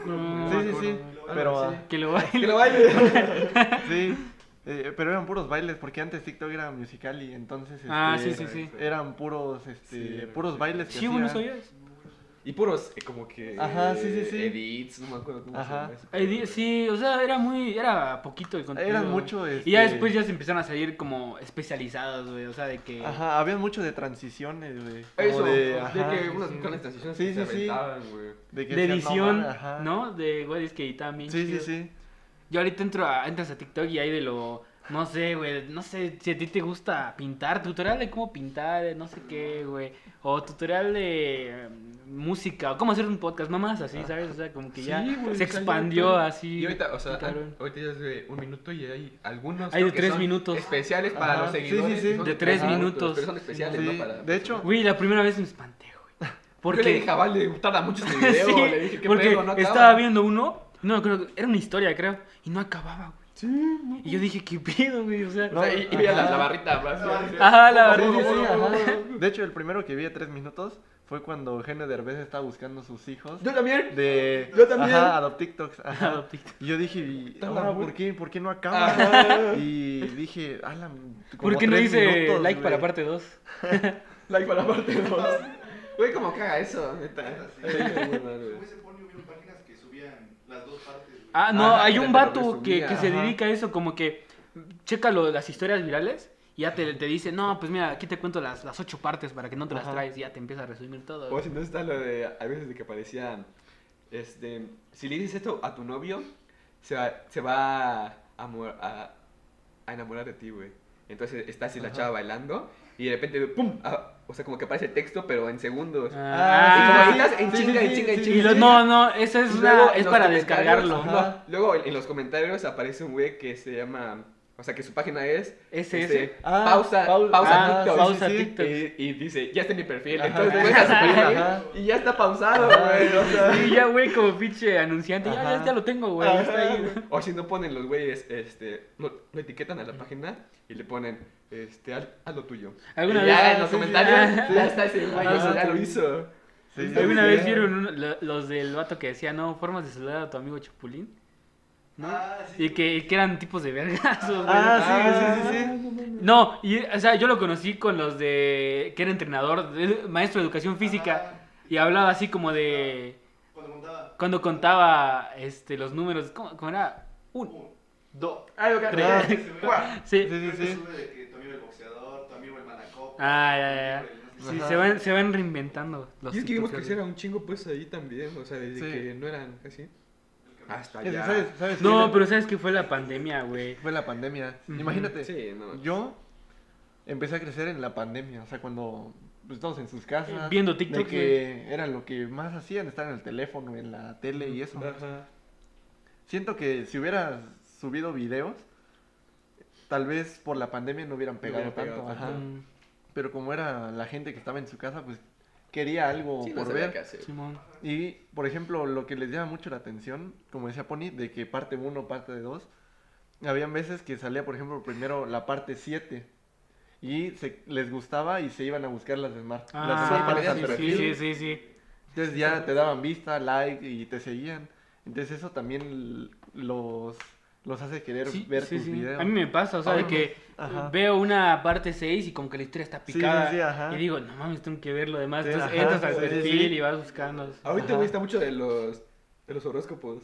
No, Sí, sí, sí. Ah, Pero, sí. Que lo baile. Que lo baile. sí. Eh, pero eran puros bailes, porque antes TikTok era musical y entonces Ah, este, sí, sí, sí. eran puros, este, puros bailes que Sí, no hacían. sabías. Y puros, eh, como que. Ajá, sí, sí, sí. Edits, no me acuerdo cómo Ajá. se llama eso. Sí, o sea, era muy, era poquito el contenido. Eran mucho, Y ya este- después ya se empezaron a salir como especializados, güey, o sea, de que... Ajá, había mucho de transiciones, güey. Eso, de, de, ajá, que sí, unas sí. canales transiciones Sí, que se sí, sí. aventaban, güey. De, que de no edición, mames, ajá. ¿no? De güeyes que editaban bien Sí, sí, sí. Yo ahorita entro a, entras a TikTok y hay de lo... No sé, güey, no sé si a ti te gusta pintar, tutorial de cómo pintar, no sé qué, güey. O tutorial de eh, música, o cómo hacer un podcast, mamás así, ¿sabes? O sea, como que ya Sí, se expandió así. Y ahorita, o sea, ahorita ya es de un minuto y hay algunos. Hay de que tres son minutos. Especiales para Ajá, los sí, sí, seguidores. sí. son De tres ajá, minutos. Pero son especiales, Sí, ¿no? Para, de hecho, Güey, la primera vez me espanté, güey. Porque le Porque... dije, vale, tarda mucho este video. Sí, le dije, ¿qué porque pedo? No acaba. estaba viendo uno, no, creo que era una historia, creo, y no acababa, güey. Y yo dije, ¿qué pedo, güey? O sea, O sea, y, y veía la, barrita. más, Ajá, la Sí, verdad. sí, sí, ajá. De hecho, el primero que vi a tres minutos fue cuando Eugenio Derbez estaba buscando sus hijos. Yo también. De... Yo también. Ajá, Adoptiktoks. Ajá. Adoptiktok. Y yo dije, y Está ahora, mamón. ¿por qué, ¿por qué no acaba? Ajá. Y dije, ala, como ¿Por qué no tres dice minutos, like para güey. parte 2? Like para la parte 2. Güey, ¿cómo caga eso? Neta. Sí, muy mal, güey. Como ese pone hubieron páginas que subían las dos partes. güey. Ah, no, Ajá, hay un vato que, que se Ajá. dedica a eso, como que checa lo- las historias virales y ya te, te dice, no, pues mira, aquí te cuento las, las ocho partes para que no te las Ajá. traes y ya te empieza a resumir todo. O si no está lo de, a veces de que parecía, este, si le dices esto a tu novio, se va, se va a, a, a enamorar de ti, güey. Entonces está así la chava bailando y de repente, ¡pum! Ah, o sea, como que aparece el texto, pero en segundos. Ah, y como sí, editas en sí, chinga, sí, en chinga, en chinga. Y lo- no, no, eso es, una, es para descargarlo. no, luego en, en los comentarios aparece un güey que se llama, o sea, que su página es ¿SS? este, Ah, pausa, pau- pausa ah, TikTok. pausa sí, sí. TikTok. Y, y dice, ya está mi perfil. Ajá. Entonces te dejas su perfil Ajá. y ya está pausado, güey. O sea, Y ya, güey, como pinche anunciante, ya, ya, ya lo tengo, güey. O si no ponen los güeyes, este, lo, lo etiquetan a la página y le ponen, este, haz, haz lo tuyo. ¿Alguna Y vez- ya en los sí, comentarios sí. ya está ese güey, o sea, ya lo hizo. Sí, sí, ¿Alguna sí. vez vieron uno- lo- los del vato que decía, no, formas de saludar a tu amigo Chapulín? ¿No? Ah, sí. Y que, y que eran tipos de vergazos, güey. Ah, sí, sí, sí, sí. No, y, o sea, yo lo conocí con los de. que era entrenador, de- maestro de educación física. Y hablaba así como de. Cuando contaba. Cuando contaba este, los números. ¿Cómo, cómo era? Un, dos. Ah, lo que Ah, Sí. Sí, sí, Creo que sí. sube de que tu amigo el boxeador, tu amigo el manacopa. Ah, ya, ya, ya. Sí, se van, se van reinventando los Y es que vimos a un chingo pues ahí también, o sea, desde Sí. que no eran así. Hasta que, allá. ¿Sabes, sabes No, pero ¿sabes qué fue la pandemia, güey? Fue la pandemia. Imagínate, Sí, no. yo empecé a crecer en la pandemia, o sea, cuando pues, todos en sus casas. Viendo de TikTok, que era lo que más hacían, estar en el teléfono, en la tele y eso. Ajá. Siento que si hubieras subido videos, tal vez por la pandemia no hubieran pegado hubiera pegado tanto. tanto. Ajá. Pero como era la gente que estaba en su casa, pues quería algo Sí, no por ver. qué hacer. Simón. Y, por ejemplo, lo que les llama mucho la atención, como decía Pony, de que parte 1, parte 2, habían veces que salía, por ejemplo, primero la parte 7 y se, les gustaba y se iban a buscar las demás, las Ah, demás partes sí, sí, sí, sí, sí. Entonces ya te daban vista, like y te seguían. Entonces eso también los, los hace querer Sí, ver sí, tus sí. videos. A mí me pasa, o sea, de Ah, que ajá. veo una parte 6 y como que la historia está Sí, sí, picada. sí, ajá. Y digo, no mames, tengo que ver lo demás. Sí, Entonces ajá, entras al perfil sí. y vas buscando. Ahorita, güey, está mucho de los, de los horóscopos.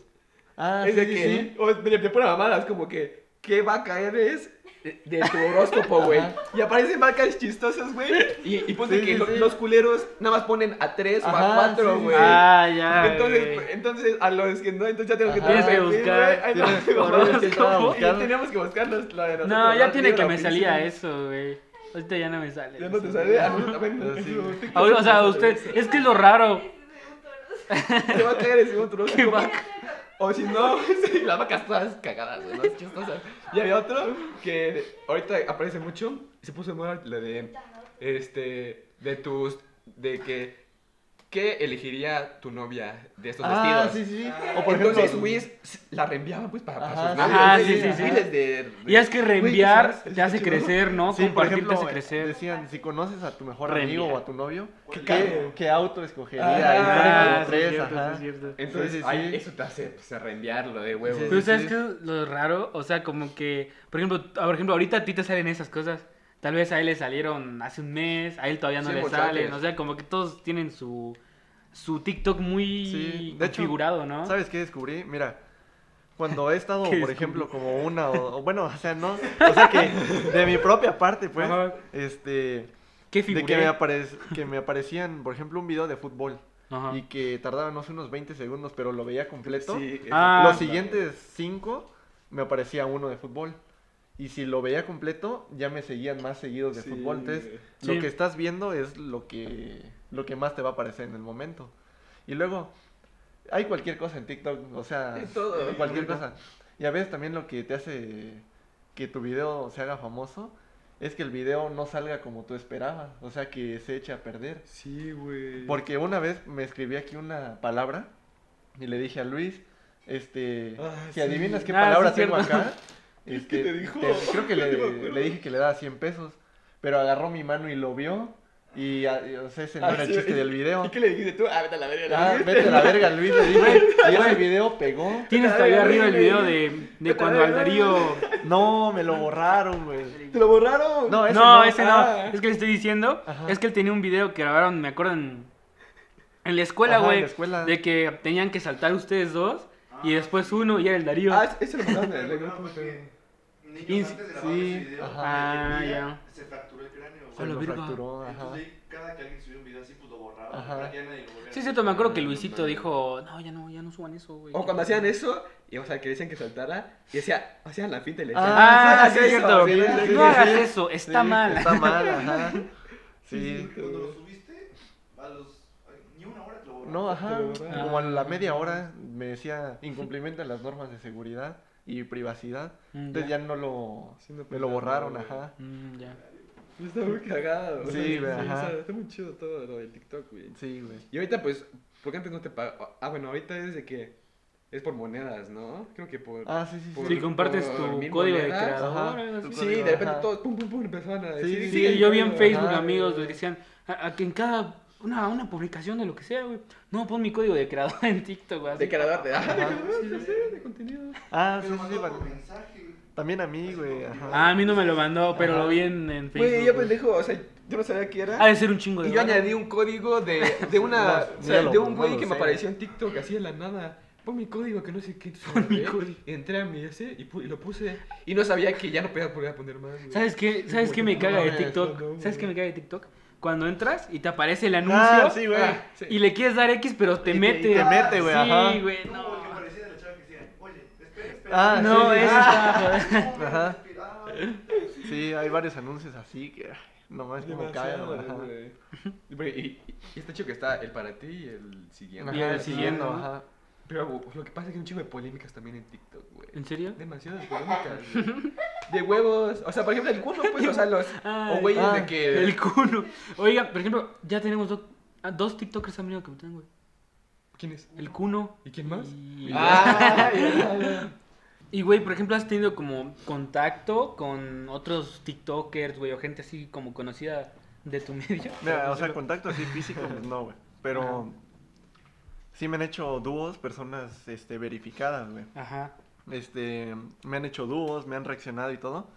Ah, es sí, de sí, que, sí. o de, de pura mamada, es como que, ¿qué va a caer es de, de tu horóscopo, güey? Y aparecen marcas chistosas, güey. Y, y ponte Sí, que sí, lo- sí. los culeros nada más ponen a tres o a cuatro, güey. Ah, ya. Entonces, entonces, a los que no, entonces ya tengo que Ajá. Tienes que buscar. Ahí tienes- no, por eso estaba y buscando. teníamos que buscar los- la de nosotros. No, ya tiene que me salía eso, güey. Ahorita ya no me sale. Ya no te sale. A nosotros también. O sea, usted, es que es lo raro. Te va a caer ese otro. ¿Qué va? O si no, sí, las vacas todas cagadas, ¿no? Y había otro que ahorita aparece mucho. Se puso de moda la de. Este. De tus. De que. ¿Qué elegiría tu novia de estos Ah, vestidos? sí, sí. O por Entonces, ejemplo, güey, la reenviaban pues para, para Ajá, sus sí, novios. Güey, sí, y sí, sí. miles de, Y es que reenviar te hace crecer, ¿no? Sí, por ejemplo, te hace crecer. decían, si conoces a tu mejor Reenviar. amigo o a tu novio, ¿Qué ¿qué, qué auto escogería? Ah, Ah, tres, es cierto, ajá. Entonces, Sí, sí, ay, eso te hace pues, reenviarlo de huevo. Sí, Pero ¿sabes sí. qué es lo raro? O sea, como que, por ejemplo, ah, por ejemplo, ahorita a ti te salen esas cosas. Tal vez a él le salieron hace un mes, a él todavía no Sí, le salen. O sea, como que todos tienen su, su TikTok muy Sí, de hecho, configurado, ¿no? ¿Sabes qué descubrí? Mira, cuando he estado, ¿Qué por descubrí? ejemplo, como una o, o bueno, o sea, no, o sea que de mi propia parte, pues, Ajá. este, ¿Qué de figuré? que me, aparec- que me aparecían, por ejemplo, un video de fútbol Ajá. y que tardaba, no sé, unos 20 segundos, pero lo veía completo. Sí. Ah. Los siguientes cinco me aparecía uno de fútbol. Y si lo veía completo, ya me seguían más seguidos de Sí, fútbol. Entonces, lo que estás viendo es lo que, lo que más te va a aparecer en el momento. Y luego, hay cualquier cosa en TikTok, o sea, Sí, todo. cualquier cosa. Y a veces también lo que te hace que tu video se haga famoso es que el video no salga como tú esperabas, o sea, que se eche a perder. Sí, güey. Porque una vez me escribí aquí una palabra y le dije a Luis, este, Ah, si sí. adivinas qué Ah, palabra sí, tengo cierto. acá, este, te dijo? creo que le, le dije que le daba 100 pesos, pero agarró mi mano y lo vio y, o sea, ese no Ah, era el sí, chiste ¿y- del video. ¿Y qué le dijiste tú? Ah, vete a la verga. le Ah, vete a la verga, Luis, le dije, y ese video pegó. Tienes todavía arriba el video de, de cuando al Darío... No, me lo borraron, güey. ¿Te lo borraron? No, ese no, no. ese Ah. no. Es que le estoy diciendo. Ajá. Es que él tenía un video que grabaron, me acuerdo, en, en la escuela, güey. la escuela. De que tenían que saltar ustedes dos. Y después uno y era el Darío. Ah, ese lo mandaron en niños Ins- antes de grabar sí, ese video, ajá. Ah, el día ya. se fracturó el cráneo. Se lo fracturó, ajá. Entonces ahí, cada que alguien subía un video así, pues lo borraba. Ajá. que ya nadie lo volviera Sí, cierto, me acuerdo que. Luisito dijo, no, ya no, ya no suban eso, güey. O cuando hacían eso, y o sea, que decían que saltara, y hacía, hacían la finta y le decían, Ah, sí, es eso", cierto. no hagas eso, está Sí, mal. Está mal, ajá. Sí. Cuando lo subiste, a los. ay, ni una hora te lo borraron. No, ajá. Ah. Como a la media hora me decía incumplimentan las normas de seguridad y privacidad. Mm, Entonces ya. ya no lo Sí, no, me lo pues, borraron, ajá. Mm, ya. Está muy cagado. Sí, güey, o sea, ajá. Está muy chido todo lo del TikTok, güey. Sí, güey. Y ahorita, pues, porque antes no te paga. Ah, bueno, ahorita es de que es por monedas, ¿no? Creo que por. Ah, sí, sí, por- sí. Si compartes por tu código de monedas. creador. Ajá. Sí, código, de repente ajá. todos, pum, pum, pum, empezaron a decir. Sí, Sí, yo vi en. Facebook Ajá. amigos que decían a, a que en cada una, una publicación de lo que sea, güey. No, pon mi código de creador en TikTok, güey. De creador de. Ah, de creador, sí, sí, de contenido. Ah, lo sí, sí. vale. También a mí, güey. Ajá. Ah, a mí no me lo mandó, pero Ajá. lo vi en, en Facebook. Güey, yo pendejo, o sea, yo no sabía qué era. Ha de ser un chingo de Y yo añadí un código de, de una. No, o sea, de un güey que me apareció en TikTok así de la nada. Pon mi código que no sé qué. Pon mi código. Entré a mi ese y, pu- y lo puse. Y no sabía que ya no podía volver a poner más. güey. ¿Sabes qué? ¿Sabes qué me caga de TikTok? ¿Sabes qué me caga de TikTok? Cuando entras y te aparece el anuncio Ah, sí, güey. Ah, sí. y le quieres dar X, pero te Y te- mete. y te mete, güey, Sí, ajá. güey, no. el que parecía la chava que decía, oye, espera, espera. Ah, No, sí, sí, eso sí. está. Ajá. Sí, hay varios anuncios así que nomás como ajá. güey. Y, y- y está chido que está el para ti y el siguiente. Y el siguiente, ¿no? ajá. Pero güey, lo que pasa es que hay un chingo de polémicas también en TikTok, güey. ¿En serio? Demasiadas polémicas. güey. De huevos. O sea, por ejemplo, el culo, pues, o sea, los. Ay, o güeyes ah, de que. El culo. Oiga, por ejemplo, ya tenemos do- ah, dos TikTokers han venido que me güey. ¿Quién es? El Cuno. ¿Y quién más? Y... Ah. Y, güey, por ejemplo, ¿has tenido como contacto con otros TikTokers, güey, o gente así como conocida de tu medio? Mira, o sea, contacto así físico, pues no, güey. Pero sí me han hecho dúos, personas este, verificadas, güey. Ajá. Este, me han hecho dúos, me han reaccionado y todo.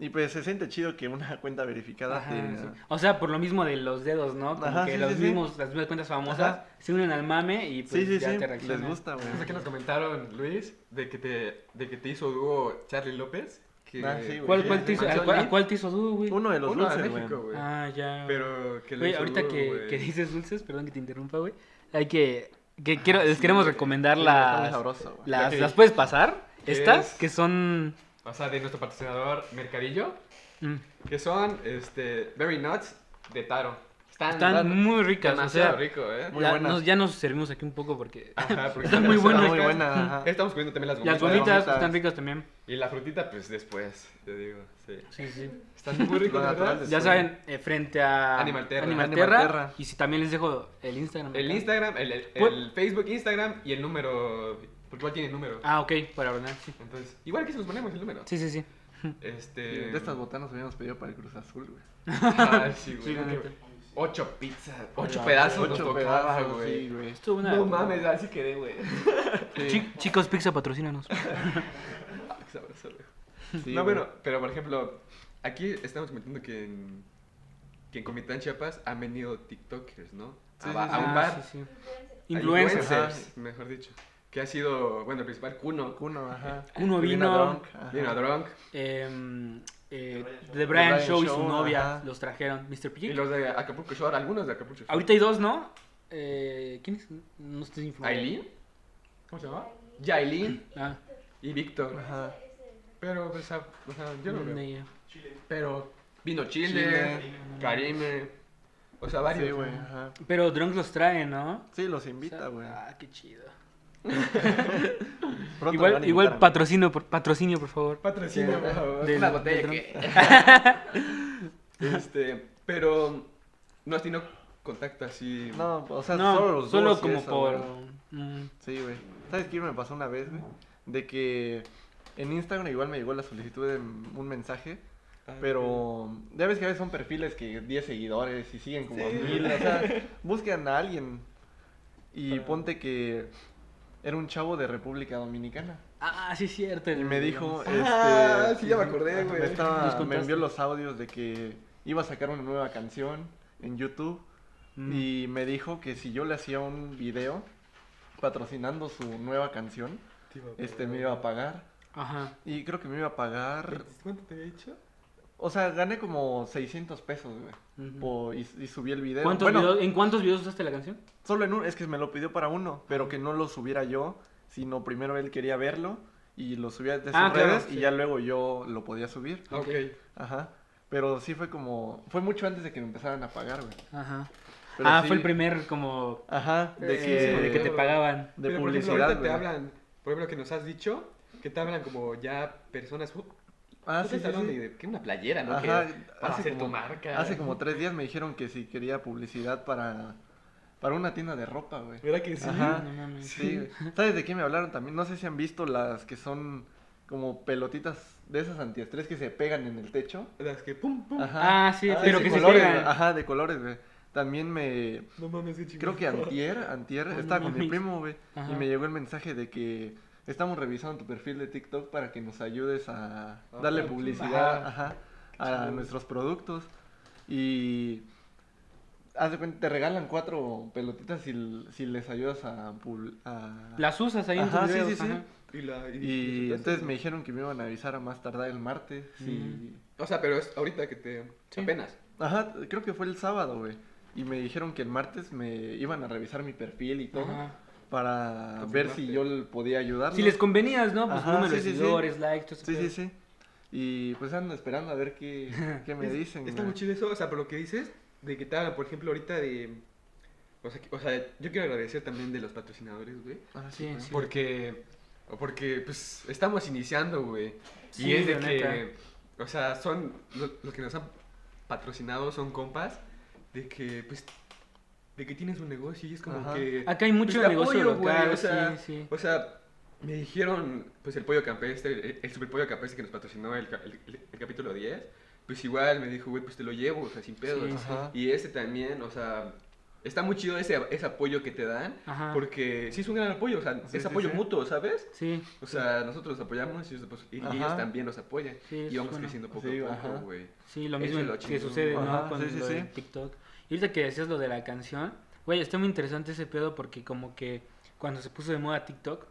Y pues se siente chido que una cuenta verificada Ajá, te... sí. O sea, por lo mismo de los dedos, ¿no? Como Ajá, que sí, los sí, sí. mismos, las mismas cuentas famosas Ajá. se unen al mame y pues Sí, sí, ya sí, te reaccionan. les gusta, güey. Sé qué nos comentaron, Luis, de que te, de que te hizo dúo Charlie López. Que, Ah, sí, güey. ¿Cuál, cuál te hizo, a, cuál, a cuál te hizo dúo, güey? Uno de los Uno de dulces, güey. México, güey. Ah, ya. Pero que le Güey, hizo ahorita dúo, que, güey. que dices dulces, perdón que te interrumpa, güey. Hay que, que quiero, les queremos recomendar Sí, las, sabroso, las, las puedes pasar, ¿Qué estas, es? que son, O sea, de nuestro patrocinador Mercadillo. mm, Que son, este, Berry Nuts de Taro. Están, están muy ricas, o demasiado sea, rico, ¿eh? Muy ya, buenas. nos, ya nos servimos aquí un poco porque Ajá, porque Están muy buenas. Muy ricas. buena, ajá. Estamos comiendo también las las gomitas. gomitas gomitas. están ricas también. Y la frutita, pues después, te digo. Sí. Sí, sí. Están muy ricos, ¿verdad? Ya saben, eh, frente a Animal Terra. Animal Animal Terra, Terra. y si también les dejo el Instagram. El acá. Instagram, el, el, Pu- el Facebook, Instagram y el número. Porque igual tiene número. Ah, ok, para ordenar, sí. Entonces, igual que se los ponemos el número. Sí, sí, sí. Este. De estas botanas habíamos pedido para el Cruz Azul, güey. Ah, sí, güey. Sí. Ocho pizzas, ocho pedazos nos Ocho tocaba, pedazos, güey. sí, güey. Estuvo una... No mames, así quedé, güey. Chi- chicos, Pizza, patrocínanos. Ah, qué sabroso, güey. Sí, no, bueno, pero por ejemplo, aquí estamos comentando que en, que en Comitán Chiapas han venido TikTokers, ¿no? Sí, a, sí, un Ah, bar. sí, Influencers. influencers, mejor dicho. Que ha sido, bueno, el principal, Kuno. Kuno, ajá. Kuno Vino vino. Drunk, ajá. Vino a Drunk. Eh, eh, The Brian Brian Show y su Show, novia ajá. los trajeron. Mr. Y P. los de Acapulco Shore, algunos de Acapulco Shore. Ahorita hay dos, ¿no? Eh, ¿Quién es? No estoy informado. Aileen. ¿Cómo se llama? Yailin Ah, y Víctor. Ajá. Pero, pues, o sea, yo no veo. Idea. Pero vino Chile, Chile. Karime. O sea, varios. Sí, güey, ajá. Pero Drunk los trae, ¿no? Sí, los O sea, invita, güey. Ah, qué chido. Igual, igual patrocinio, por, patrocinio, por favor. Patrocinio, por favor. Del- Una botella que. este, pero no has tenido contacto así. No, o sea, no, solo los solo dúos y como eso, por... mm, Sí, güey. ¿Sabes qué me pasó una vez, güey? De que en Instagram igual me llegó la solicitud de un mensaje, pero ya ves que a veces son perfiles que 10 seguidores y siguen como a Sí. mil, o sea, buscan a alguien y ponte que era un chavo de República Dominicana Ah, sí es cierto. y me dijo, Ah, este, sí, ya me acordé, güey. me, estaba- envió los audios de que iba a sacar una nueva canción en YouTube Mm. y me dijo que si yo le hacía un video patrocinando su nueva canción, este me iba a pagar. Ajá. Y creo que me iba a pagar. ¿Cuánto te había dicho? O sea, gané como 600 pesos, güey. Y, y subí el video. ¿Cuántos bueno, videos- ¿En cuántos videos usaste la canción? solo en uno. Es que me lo pidió para uno, pero que no lo subiera yo, sino primero él quería verlo y lo subía de sus Ah, claro, redes sí. y ya luego yo lo podía subir. Ok. Ajá. Pero sí fue como. Fue mucho antes de que me empezaran a pagar, güey. Ajá. Pero ah, sí- fue el primer como... Ajá. De Sí, que. sí, de que te pagaban. De Pero, por ejemplo, publicidad. ahorita te güey. hablan, por ejemplo, que nos has dicho, que te hablan como ya personas. Ah, ¿tú sí, sí, sí. de que una playera, ¿no? Ajá, Que para hace hacer tu como- marca. Hace como tres días me dijeron que si quería publicidad para, para una tienda de ropa, güey. ¿Verdad que sí? Ajá. No mames. Sí. ¿Sabes de qué me hablaron también? No sé si han visto las que son como pelotitas de esas antiestrés que se pegan en el techo. Las que pum, pum. Ajá. Ah, sí, Ah, pero sí, que se colores, pegan. Ajá, de colores, güey. También me... No mames, qué chingón. Creo que antier, antier, No estaba con mi mames. primo, güey. Y me llegó el mensaje de que estamos revisando tu perfil de TikTok para que nos ayudes a darle publicidad ajá. a nuestros productos. Y haz de cuenta, te regalan cuatro pelotitas si, si les ayudas a... a- Las usas ahí en tus sí, sí, sí. Y, la, Y entonces me dijeron que me iban a avisar a más tardar el martes. y- O sea, pero es ahorita que te. Sí. Apenas. Ajá, creo que fue el sábado, güey. Y me dijeron que el martes me iban a revisar mi perfil y todo. Ajá. Para ver si yo podía ayudar. Si les convenías, ¿no? Pues Ajá, número sí, sí, sí. seguidores, likes, todo ese Sí, sí, sí. Y pues ando esperando a ver qué, qué me Es- dicen. Está muy chido eso, o sea, por lo que dices, de que hablan, por ejemplo, ahorita de. O sea, que- o sea, yo quiero agradecer también de los patrocinadores, güey. Ah, Sí, sí. Porque. Porque, pues, estamos iniciando, güey. Sí, y es de que. neta. O sea, son. Los, los que nos han patrocinado son compas. De que, pues. De que tienes un negocio y es como Ajá. que. Acá hay mucho pues, negocio apoyo, local, güey, o sea, sí, sí. O sea, me dijeron, pues el pollo campestre, el, el super pollo campestre que nos patrocinó el, el- el- el capítulo 10, pues igual me dijo, güey, pues te lo llevo, o sea, sin pedos. Sí, Ajá. Y ese también, o sea, está muy chido ese, ese apoyo que te dan, Ajá. porque sí es un gran apoyo, o sea, Sí, es sí, apoyo sí. mutuo, ¿sabes? Sí, O sea, nosotros los apoyamos y ellos, pues, y- ellos también nos apoyan. Sí, y vamos bueno. creciendo poco Sí, a poco, güey. sí, lo mismo es lo que sucede, ¿no? Ajá, Con sí, sí, lo de sí. TikTok. Y ahorita que decías lo de la canción, güey, está muy interesante ese pedo porque como que cuando se puso de moda TikTok,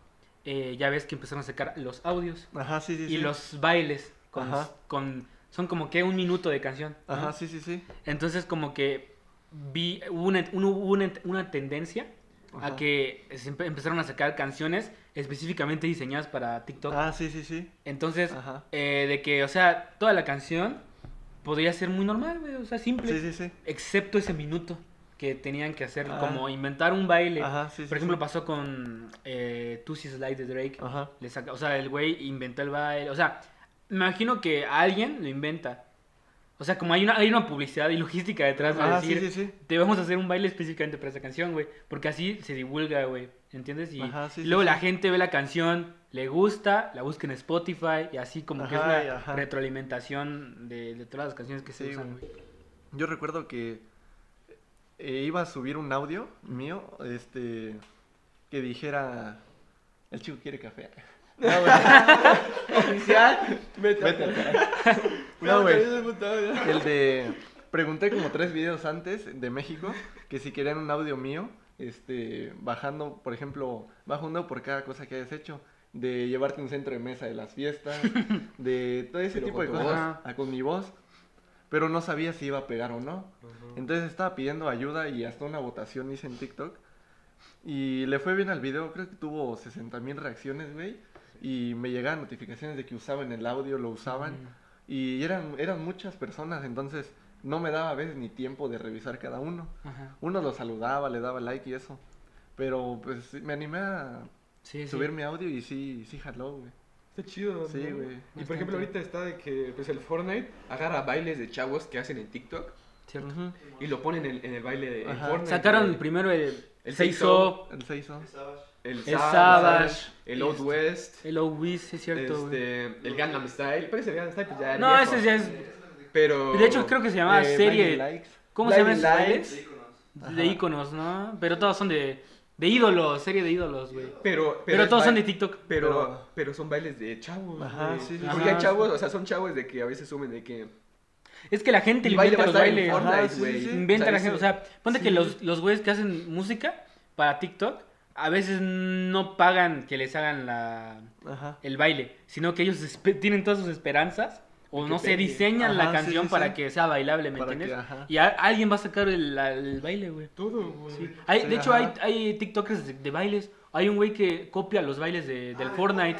eh, ya ves que empezaron a sacar los audios Ajá, sí, sí, y sí. los bailes con, Ajá. con son como que un minuto de canción. ¿no? Ajá, sí, sí, sí. Entonces como que vi hubo una, una, una tendencia a que empezaron a sacar canciones específicamente diseñadas para TikTok. Ah, sí, sí, sí. Entonces, eh, de que, o sea, toda la canción podría ser muy normal, güey, o sea, simple. Sí, sí, sí. Excepto ese minuto que tenían que hacer, Ah. como inventar un baile. Ajá, sí, Por ejemplo, pasó con eh, Tusi Slide de Drake. Ajá. Le saca- o sea, el güey inventó el baile. O sea, me imagino que alguien lo inventa. O sea, como hay una, hay una publicidad y logística detrás de Ah, decir, sí, sí. te vamos a hacer un baile específicamente para esa canción, güey. Porque así se divulga, güey. ¿Entiendes? Y, Ajá, luego la gente ve la canción, le gusta, la busca en Spotify y así como que es una ajá. retroalimentación de, de todas las canciones que se usan, güey. Yo recuerdo que eh, iba a subir un audio mío, este, que dijera, el chico quiere café. No, güey. Oficial, carajo. No, güey. El de, pregunté como tres videos antes de México que si querían un audio mío, este, bajando, por ejemplo, bajo un dedo por cada cosa que hayas hecho. De llevarte un centro de mesa de las fiestas, de todo ese Pero tipo de cosas, voz. ah, con mi voz. Pero no sabía si iba a pegar o no. Entonces estaba pidiendo ayuda y hasta una votación hice en TikTok. Y le fue bien al video, creo que tuvo 60 mil reacciones, güey. Y me llegaban notificaciones de que usaban el audio, lo usaban. Y eran, eran muchas personas, entonces no me daba a veces ni tiempo de revisar cada uno. Ajá. Uno lo saludaba, le daba like y eso. Pero pues me animé a Sí, sí. subir mi audio y sí, sí jaló, güey. Está chido. Sí, ¿no? güey. Y por ejemplo, ahorita está de que pues el Fortnite agarra bailes de chavos que hacen en TikTok Cierto. Ujú. y lo ponen en, en el baile de en. Fortnite. Sacaron güey. primero el, El el Seiso. Seiso, El 6 el, el Savage, el Old este, West, el Owis, es cierto, este, el Gangnam Style. Parece el Gangnam Style, pues ya. No, viejo. ese ya es. Pero. De hecho, creo que se llamaba Eh, serie. ¿Cómo se llaman esos bailes? De íconos, ¿no? Pero todos son de, de ídolos, serie de ídolos, güey. Pero, Pero, es todos son de TikTok. Pero, Pero- pero son bailes de chavos. Ajá, güey. sí, sí, Porque hay chavos, o sea, son chavos de que a veces sumen de que. Es que la gente le inventa los bailes. Fortnite, sí. Inventa la gente. O sea, ponte que los, los güeyes que hacen música para TikTok a veces no pagan que les hagan la, Ajá. el baile, sino que ellos tienen todas sus esperanzas o no sé, pegue. diseñan la Ajá, sí, canción sí, para sí. que sea bailable, ¿me Para entiendes? que. Y a- alguien va a sacar el, la- el baile, güey. Todo, güey. Sí. Hay, Sí, de hecho, hay, hay TikTokers de, de bailes. Hay un güey que copia los bailes de, del Fortnite.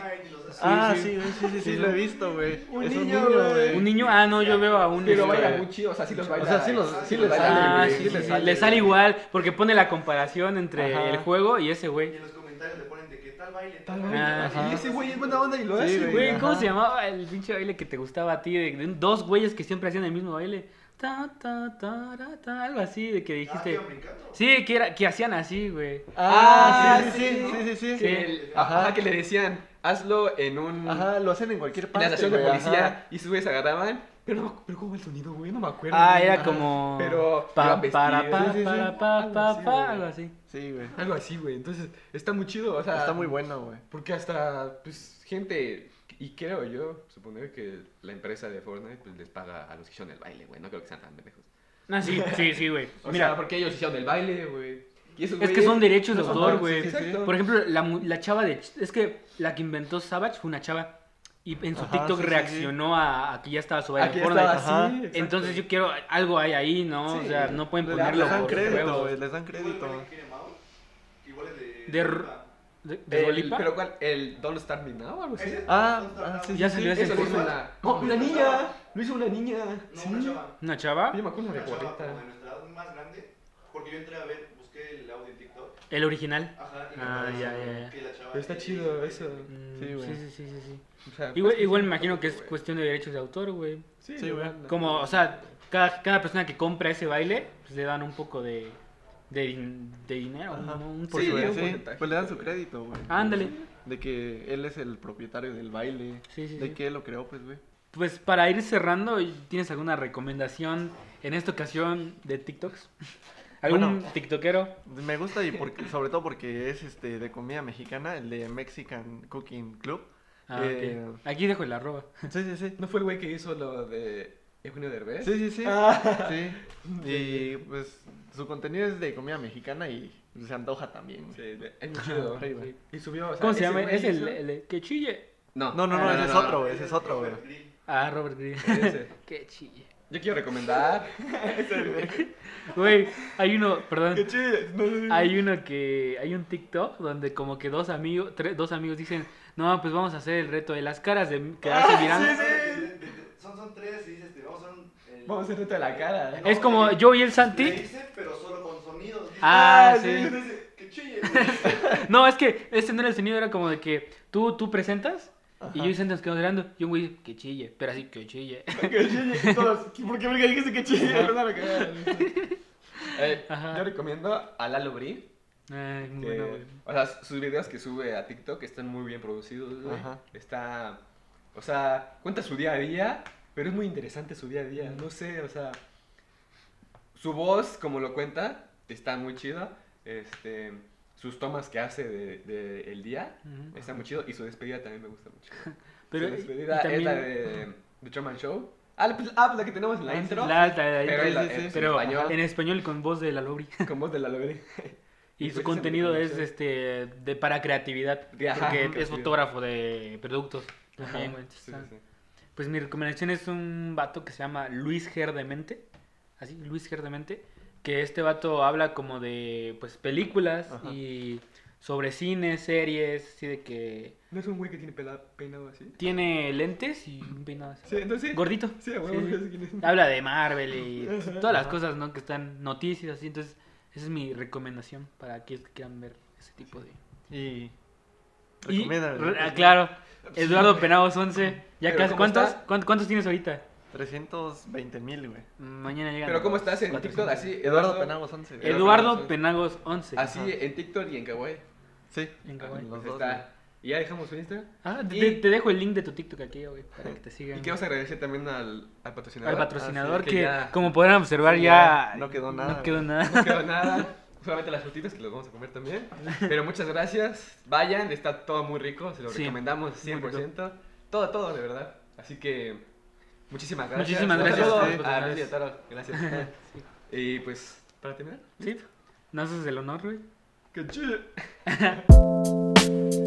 ah, sí. sí, sí, sí, sí, Sí, lo he sí. visto, güey. Un es niño, un niño, güey. Un niño, ah, no, yo veo a un. Pero este, baila muy chido, o sea, sí los baila. O sea, sí los- sí les baila, sale, Ah, sí, sí sí, sí, sale, le sale güey. igual, porque pone la comparación entre Ajá. el juego y ese güey. Y en los comentarios le ponen de que tal baile, Tal baile. Ah, Y sí. ese güey es buena onda y lo Sí, hace, güey. ¿cómo Ajá. se llamaba el pinche baile que te gustaba a ti? De, de dos güeyes que siempre hacían el mismo baile. Ta, ta, ta, ta, algo así, de que Ah, dijiste. brincando. Sí, que, era, que hacían así, güey. Ah, Ah, sí, sí, sí, sí, sí, sí. Que el- ajá, que le decían, hazlo en un... Ajá, lo hacen en cualquier En parte. la estación de policía. ajá. Y sus güeyes agarraban. Pero, no, pero ¿cómo el sonido, güey? No me acuerdo. Ah, era Ajá. como. Pero Pa, para, pa, Sí, sí, sí. para, pa, pa, pa, algo así. Sí, güey. Algo así, güey. Entonces, está muy chido. O sea, Está muy bueno, güey. Porque hasta, pues, gente, y creo yo, suponer que la empresa de Fortnite, pues, les paga a los que hicieron el baile, güey. No creo que sean tan pendejos. Ah, sí, sí, sí, güey. O Mira, sea, porque ellos hicieron el baile, güey. Y esos es que son derechos de autor, güey. sí, exacto. Por ejemplo, la, mu- la chava de. Es que la que inventó Savage fue una chava. Y en su Ajá, TikTok sí, sí, reaccionó A, a que ya estaba su baile en Fortnite. estaba exacto. Entonces yo quiero. Algo hay ahí, ¿no? Sí. O sea, no pueden ponerlo Les dan por crédito, güey, les dan crédito. baile que quiere Mao, igual es de... De. ¿De, El-? ¿Pero cuál? ¿El Don't Start Me Now o algo así? Ah, ¿dónde está ah, sí, Ya salió sí. ese Eso lo hizo una... ¡No, una niña! Lo hizo una niña. No, sí. una chava. ¿Una chava? Yo me acuerdo de Una chava gorrita. como de nuestra edad más grande, porque yo entré a ver, busqué el audio en TikTok. El original. Ajá, y me Ah, ya, ya, ya. que la chava Pero está chido eso. Mm, Sí, güey. sí, sí, sí, sí, sí. O sea, Igual, pues, igual me imagino que es güey. cuestión de derechos de autor, güey. Sí, Sí, güey. Como, o sea, cada, cada persona que compra ese baile, pues le dan un poco de, de, de dinero, Ajá. ¿no? Un Sí, Pues, güey, un sí, porcentaje. pues le dan su crédito, güey. Ándale. de que él es el propietario del baile, Sí, sí, de sí. que él lo creó, pues, güey. Pues para ir cerrando, ¿tienes alguna recomendación en esta ocasión de TikToks? ¿Algún Bueno. TikTokero? Me gusta y porque, sobre todo porque es este de comida mexicana, el de Mexican Cooking Club. Ah, Eh. Aquí dejo el arroba. Sí, sí, sí. ¿No fue el güey que hizo lo de Eugenio Derbez? Sí, sí, sí. Ah. Sí. Y pues su contenido es de comida mexicana y se antoja también. güey. Sí, es muy chido. Va. Y subió, o sea, ¿Cómo se llama? Es el, el que chille. No, No, no, no, Ah, ese no, es no. otro, güey, ese es otro, güey. Ah, Robert. Ese. que chille. Yo quiero recomendar. Güey, hay uno, perdón. Qué chido. Hay uno que. Hay un TikTok donde como que dos amigos, tres, dos amigos dicen, no, pues vamos a hacer el reto de las caras de quedarse mirando. De- de- de- Son, son tres y dices, vamos a hacer reto de la cara. Es como yo y el Santi. Le hice, pero solo con sonidos. Ah, Ah, sí. Que chille. No, es que este no era el sonido, era como de que tú, tú presentas y yo y Santi nos quedamos mirando. Y un güey, que chille, pero así, que chille. Que chille. Todos. ¿Por qué me dijiste que chille? No. Eh, Ajá. yo recomiendo a Lalo Bri. Ay, muy que- bueno, güey. o sea, sus videos que sube a TikTok están muy bien producidos, güey. Ajá. Está, o sea, cuenta su día a día, pero es muy interesante su día a día. No sé, o sea, su voz, como lo cuenta, está muy chida. Este, sus tomas que hace de, de el día, está muy chido. Y su despedida también me gusta mucho. Pero su despedida también- es la de The Truman Show. Ah, pues, ah, la que tenemos en la Ah, intro. La- la- pero en, español, en español con voz de la Lobri. con voz de la Lobri. Y Y su pues, contenido es este de para creatividad. Ajá, Porque es creatividad. fotógrafo de productos. Ajá, sí, sí. Pues mi recomendación es un vato que se llama Luis Gerdemente. Así, Luis Gerdemente. Que este vato habla como de pues películas Ajá. y sobre cine, series, así de que ¿No es un güey que tiene pela- peinado así? tiene lentes y un peinado así. Sí, entonces sí. Gordito. Sí, es. Habla de Marvel y Ajá. todas las cosas, ¿no? Que están noticias así. Entonces, esa es mi recomendación para aquellos que quieran ver ese tipo de... Y. Re- claro, Eduardo Penagos 11. Ya casi, ¿cómo ¿cuántos, está? cuántos, cuántos tienes ahorita? 320 mil, güey. Mañana llegan. Pero ¿cómo estás en 400. TikTok? Así, Eduardo Penagos 11. güey. Eduardo Eduardo Penagos Penagos 11. Así Ajá. en TikTok y en Kawaii. Sí. En Kawaii. Los dos, está. Y ya dejamos su Instagram. Ah, te, Y- te- te dejo el link de tu TikTok aquí, güey, para que te sigan. Y queremos agradecer también al, al patrocinador. Al patrocinador Ah, sí, que, ya como podrán observar, Sí, ya, ya no quedó nada, No quedó nada. No quedó nada. Solamente las frutitas que los vamos a comer también. Pero muchas gracias. Vayan, está todo muy rico. Se lo Sí, recomendamos muy rico. 100%. Todo, todo, de verdad. Así que muchísimas gracias. Muchísimas gracias a Taro. Gracias. Y pues, para terminar. Sí, no haces el honor, güey. ¡Que chido!